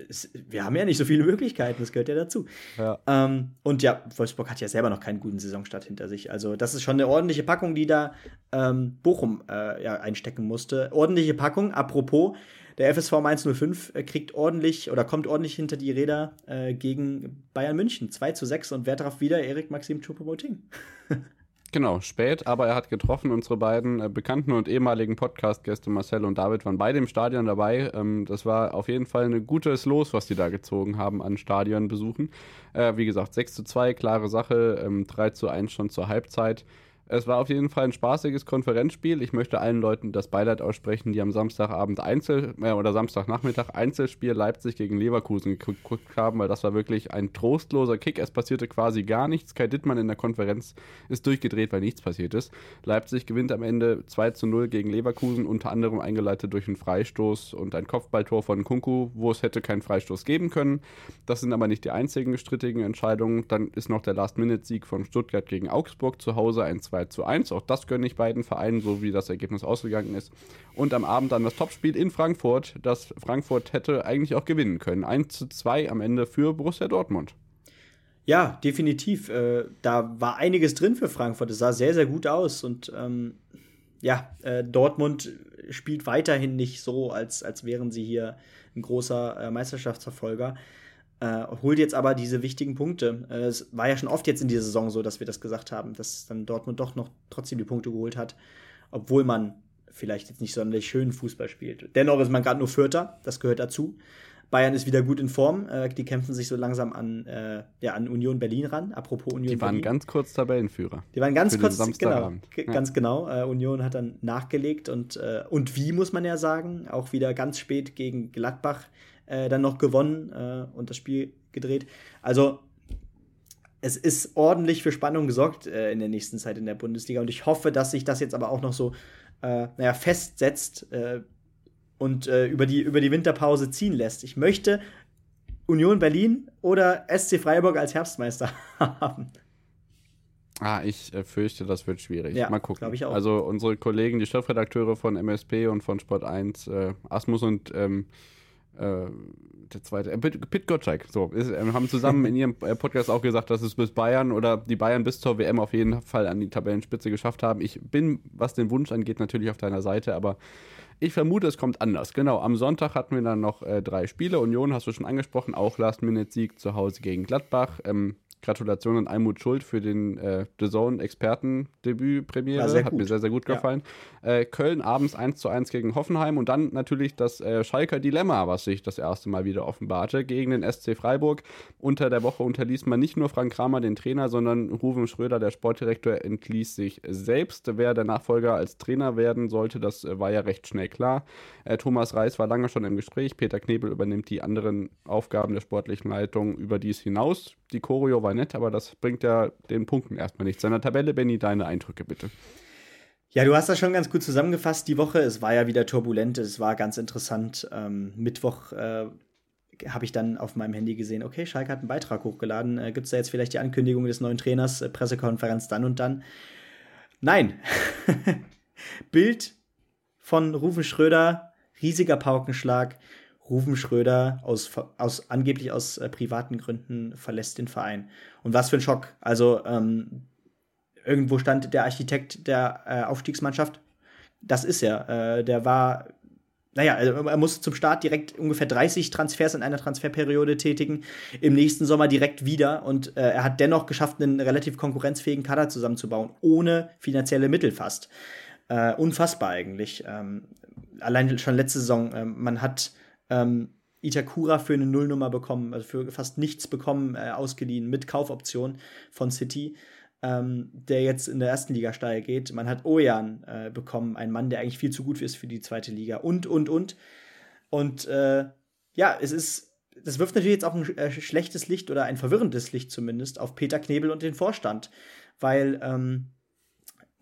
es, wir haben ja nicht so viele Möglichkeiten, das gehört ja dazu. Ja. Ähm, und ja, Wolfsburg hat ja selber noch keinen guten Saisonstart hinter sich. Also, das ist schon eine ordentliche Packung, die da ähm, Bochum äh, ja, einstecken musste. Ordentliche Packung, apropos, der FSV 105 äh, kriegt ordentlich oder kommt ordentlich hinter die Räder äh, gegen Bayern München. 2 zu 6 und wer traf wieder? Erik Maxim Choupo-Moting. Genau, spät, aber er hat getroffen. Unsere beiden äh, bekannten und ehemaligen Podcast-Gäste Marcel und David waren beide im Stadion dabei. Ähm, das war auf jeden Fall ein gutes Los, was die da gezogen haben an Stadionbesuchen. Äh, wie gesagt, 6 zu 2, klare Sache, ähm, 3 zu 1 schon zur Halbzeit. Es war auf jeden Fall ein spaßiges Konferenzspiel. Ich möchte allen Leuten das Beileid aussprechen, die am Samstagabend Einzel äh, oder Samstagnachmittag Einzelspiel Leipzig gegen Leverkusen geguckt haben, weil das war wirklich ein trostloser Kick. Es passierte quasi gar nichts. Kai Dittmann in der Konferenz ist durchgedreht, weil nichts passiert ist. Leipzig gewinnt am Ende 2 zu 0 gegen Leverkusen, unter anderem eingeleitet durch einen Freistoß und ein Kopfballtor von Kunku, wo es hätte keinen Freistoß geben können. Das sind aber nicht die einzigen strittigen Entscheidungen. Dann ist noch der Last-Minute-Sieg von Stuttgart gegen Augsburg zu Hause, ein 2 2 zu 1. Auch das gönne ich beiden Vereinen, so wie das Ergebnis ausgegangen ist. Und am Abend dann das Topspiel in Frankfurt, das Frankfurt hätte eigentlich auch gewinnen können. 1 zu 2 am Ende für Borussia Dortmund. Ja, definitiv. Äh, da war einiges drin für Frankfurt. Es sah sehr, sehr gut aus. Und ähm, ja, äh, Dortmund spielt weiterhin nicht so, als, als wären sie hier ein großer äh, Meisterschaftsverfolger. Äh, holt jetzt aber diese wichtigen Punkte. Äh, es war ja schon oft jetzt in dieser Saison so, dass wir das gesagt haben, dass dann Dortmund doch noch trotzdem die Punkte geholt hat, obwohl man vielleicht jetzt nicht sonderlich schönen Fußball spielt. Dennoch ist man gerade nur Vierter, das gehört dazu. Bayern ist wieder gut in Form. Äh, die kämpfen sich so langsam an, äh, ja, an Union Berlin ran. Apropos Union Die waren Berlin. ganz kurz Tabellenführer. Die waren ganz kurz, genau. Ja. Ganz genau. Äh, Union hat dann nachgelegt und, äh, und wie, muss man ja sagen, auch wieder ganz spät gegen Gladbach äh, dann noch gewonnen äh, und das Spiel gedreht. Also es ist ordentlich für Spannung gesorgt äh, in der nächsten Zeit in der Bundesliga und ich hoffe, dass sich das jetzt aber auch noch so äh, naja, festsetzt äh, und über, die, über die Winterpause ziehen lässt. Ich möchte Union Berlin oder SC Freiburg als Herbstmeister haben. Ah, ich äh, fürchte, das wird schwierig. Ja, Mal gucken. Also unsere Kollegen, die Chefredakteure von MSP und von Sport 1, äh, Asmus und ähm, äh, der zweite, äh, Pit Gottschalk, so, ist, äh, haben zusammen in ihrem äh, Podcast auch gesagt, dass es bis Bayern oder die Bayern bis zur WM auf jeden Fall an die Tabellenspitze geschafft haben. Ich bin, was den Wunsch angeht, natürlich auf deiner Seite, aber ich vermute, es kommt anders. Genau, am Sonntag hatten wir dann noch äh, drei Spiele. Union hast du schon angesprochen, auch Last-Minute-Sieg zu Hause gegen Gladbach. Ähm, Gratulation an Almut Schuld für den äh, The Zone-Experten-Debüt-Premiere. Hat gut. mir sehr, sehr gut gefallen. Ja. Äh, Köln abends 1 zu 1 gegen Hoffenheim und dann natürlich das äh, Schalker Dilemma, was sich das erste Mal wieder offenbarte, gegen den SC Freiburg. Unter der Woche unterließ man nicht nur Frank Kramer, den Trainer, sondern Ruven Schröder, der Sportdirektor, entließ sich selbst. Wer der Nachfolger als Trainer werden sollte, das äh, war ja recht schnell klar. Äh, Thomas Reis war lange schon im Gespräch. Peter Knebel übernimmt die anderen Aufgaben der sportlichen Leitung über dies hinaus. Die Choreo war nett, aber das bringt ja den Punkten erstmal nichts. Seiner Tabelle, Benny, deine Eindrücke bitte. Ja, du hast das schon ganz gut zusammengefasst die Woche. Es war ja wieder turbulent, es war ganz interessant. Ähm, Mittwoch äh, habe ich dann auf meinem Handy gesehen, okay, Schalke hat einen Beitrag hochgeladen. Äh, Gibt es da jetzt vielleicht die Ankündigung des neuen Trainers, äh, Pressekonferenz dann und dann? Nein. Bild von Rufen Schröder, riesiger Paukenschlag. Rufen Schröder aus, aus angeblich aus äh, privaten Gründen verlässt den Verein. Und was für ein Schock. Also ähm, irgendwo stand der Architekt der äh, Aufstiegsmannschaft. Das ist er. Äh, der war naja, also er musste zum Start direkt ungefähr 30 Transfers in einer Transferperiode tätigen, im nächsten Sommer direkt wieder und äh, er hat dennoch geschafft, einen relativ konkurrenzfähigen Kader zusammenzubauen, ohne finanzielle Mittel fast. Äh, unfassbar eigentlich. Ähm, allein schon letzte Saison, äh, man hat ähm, Itakura für eine Nullnummer bekommen, also für fast nichts bekommen, äh, ausgeliehen mit Kaufoption von City ähm, der jetzt in der ersten Liga steil geht. Man hat Ojan äh, bekommen, ein Mann, der eigentlich viel zu gut ist für die zweite Liga und, und, und. Und äh, ja, es ist, das wirft natürlich jetzt auch ein äh, schlechtes Licht oder ein verwirrendes Licht zumindest auf Peter Knebel und den Vorstand, weil, ähm,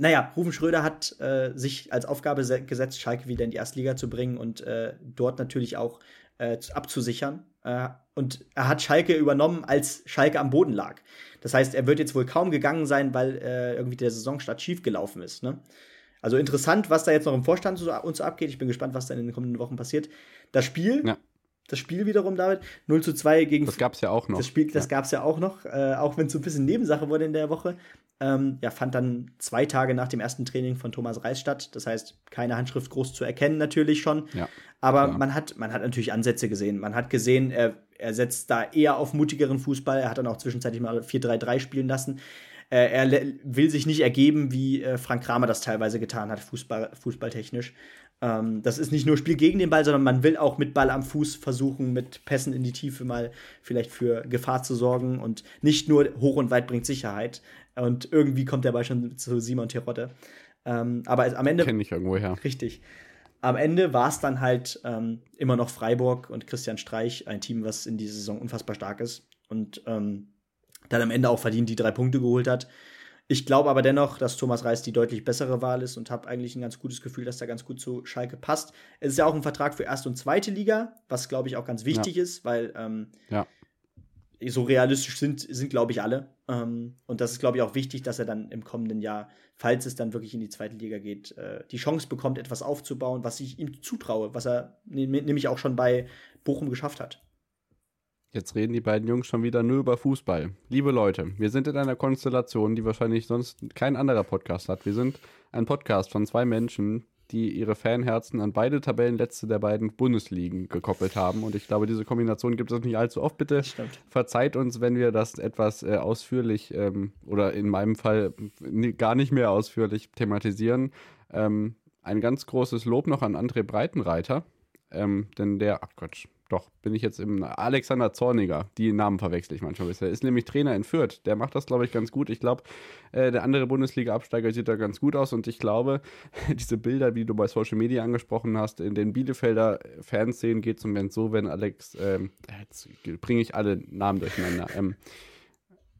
naja, Rufen Schröder hat äh, sich als Aufgabe gesetzt, Schalke wieder in die Erstliga zu bringen und äh, dort natürlich auch äh, abzusichern. Äh, und er hat Schalke übernommen, als Schalke am Boden lag. Das heißt, er wird jetzt wohl kaum gegangen sein, weil äh, irgendwie der Saisonstart schiefgelaufen ist. Ne? Also interessant, was da jetzt noch im Vorstand so, uns abgeht. Ich bin gespannt, was da in den kommenden Wochen passiert. Das Spiel, ja. Das Spiel wiederum, David, 0 zu 2 gegen. Das gab es ja auch noch. Das Spiel, das ja. gab es ja auch noch, äh, auch wenn es so ein bisschen Nebensache wurde in der Woche. Ähm, ja, fand dann zwei Tage nach dem ersten Training von Thomas Reis statt. Das heißt, keine Handschrift groß zu erkennen, natürlich schon. Ja, Aber man hat, man hat natürlich Ansätze gesehen. Man hat gesehen, er, er setzt da eher auf mutigeren Fußball. Er hat dann auch zwischenzeitlich mal 4-3-3 spielen lassen. Äh, er will sich nicht ergeben, wie äh, Frank Kramer das teilweise getan hat, Fußball, fußballtechnisch. Ähm, das ist nicht nur Spiel gegen den Ball, sondern man will auch mit Ball am Fuß versuchen, mit Pässen in die Tiefe mal vielleicht für Gefahr zu sorgen und nicht nur hoch und weit bringt Sicherheit. Und irgendwie kommt der Ball schon zu Simon Terodde. Ähm, aber am Ende. Kenne ich irgendwo her. Richtig. Am Ende war es dann halt ähm, immer noch Freiburg und Christian Streich, ein Team, was in dieser Saison unfassbar stark ist und ähm, dann am Ende auch verdient die drei Punkte geholt hat. Ich glaube aber dennoch, dass Thomas Reis die deutlich bessere Wahl ist und habe eigentlich ein ganz gutes Gefühl, dass er ganz gut zu Schalke passt. Es ist ja auch ein Vertrag für erste und zweite Liga, was glaube ich auch ganz wichtig ja. ist, weil ähm, ja. so realistisch sind, sind glaube ich alle. Ähm, und das ist glaube ich auch wichtig, dass er dann im kommenden Jahr, falls es dann wirklich in die zweite Liga geht, äh, die Chance bekommt, etwas aufzubauen, was ich ihm zutraue, was er nämlich auch schon bei Bochum geschafft hat. Jetzt reden die beiden Jungs schon wieder nur über Fußball. Liebe Leute, wir sind in einer Konstellation, die wahrscheinlich sonst kein anderer Podcast hat. Wir sind ein Podcast von zwei Menschen, die ihre Fanherzen an beide Tabellenletzte der beiden Bundesligen gekoppelt haben. Und ich glaube, diese Kombination gibt es nicht allzu oft. Bitte verzeiht uns, wenn wir das etwas äh, ausführlich ähm, oder in meinem Fall gar nicht mehr ausführlich thematisieren. Ähm, ein ganz großes Lob noch an André Breitenreiter, ähm, denn der, ach Gott, doch, bin ich jetzt im Alexander Zorniger. Die Namen verwechsel ich manchmal bisher. Ist nämlich Trainer in Fürth. Der macht das, glaube ich, ganz gut. Ich glaube, äh, der andere Bundesliga-Absteiger sieht da ganz gut aus. Und ich glaube, diese Bilder, wie du bei Social Media angesprochen hast, in den Bielefelder Fanszenen geht es im Moment so, wenn Alex, ähm, jetzt bringe ich alle Namen durcheinander. Ähm,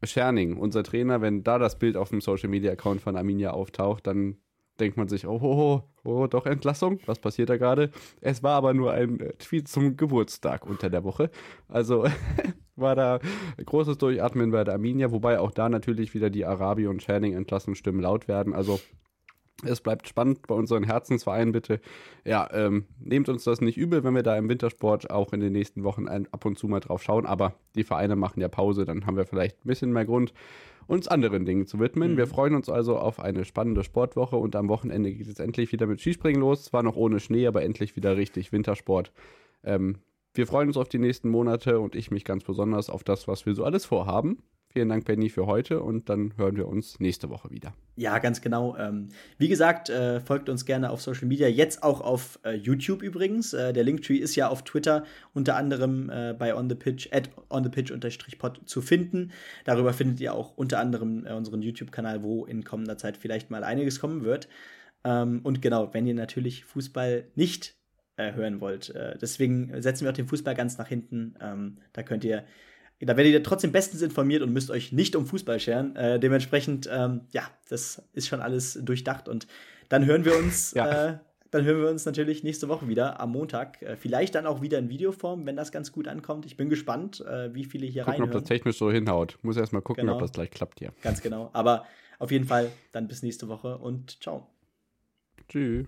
Scherning, unser Trainer, wenn da das Bild auf dem Social Media Account von Arminia auftaucht, dann denkt man sich, oh, oh, oh, oh, doch Entlassung, was passiert da gerade? Es war aber nur ein äh, Tweet zum Geburtstag unter der Woche. Also war da großes Durchatmen bei der Arminia, wobei auch da natürlich wieder die Arabi und Channing Entlassungsstimmen laut werden. Also es bleibt spannend bei unseren Herzensvereinen, bitte. Ja, ähm, nehmt uns das nicht übel, wenn wir da im Wintersport auch in den nächsten Wochen ab und zu mal drauf schauen. Aber die Vereine machen ja Pause, dann haben wir vielleicht ein bisschen mehr Grund, uns anderen Dingen zu widmen. Mhm. Wir freuen uns also auf eine spannende Sportwoche und am Wochenende geht es endlich wieder mit Skispringen los. Zwar noch ohne Schnee, aber endlich wieder richtig Wintersport. Ähm, wir freuen uns auf die nächsten Monate und ich mich ganz besonders auf das, was wir so alles vorhaben. Vielen Dank, Benny, für heute und dann hören wir uns nächste Woche wieder. Ja, ganz genau. Ähm, wie gesagt, äh, folgt uns gerne auf Social Media, jetzt auch auf äh, YouTube übrigens. Äh, der Linktree ist ja auf Twitter unter anderem äh, bei On at on the pitch pod zu finden. Darüber findet ihr auch unter anderem äh, unseren YouTube-Kanal, wo in kommender Zeit vielleicht mal einiges kommen wird. Ähm, und genau, wenn ihr natürlich Fußball nicht äh, hören wollt, deswegen setzen wir auch den Fußball ganz nach hinten. Ähm, da könnt ihr da werdet ihr trotzdem bestens informiert und müsst euch nicht um Fußball scheren. Äh, dementsprechend, ähm, ja, das ist schon alles durchdacht und dann hören wir uns. ja. äh, dann hören wir uns natürlich nächste Woche wieder am Montag. Äh, vielleicht dann auch wieder in Videoform, wenn das ganz gut ankommt. Ich bin gespannt, äh, wie viele hier rein. Gucken, ob das technisch so hinhaut. Muss erst mal gucken, genau. ob das gleich klappt hier. Ganz genau. Aber auf jeden Fall dann bis nächste Woche und ciao. Tschüss.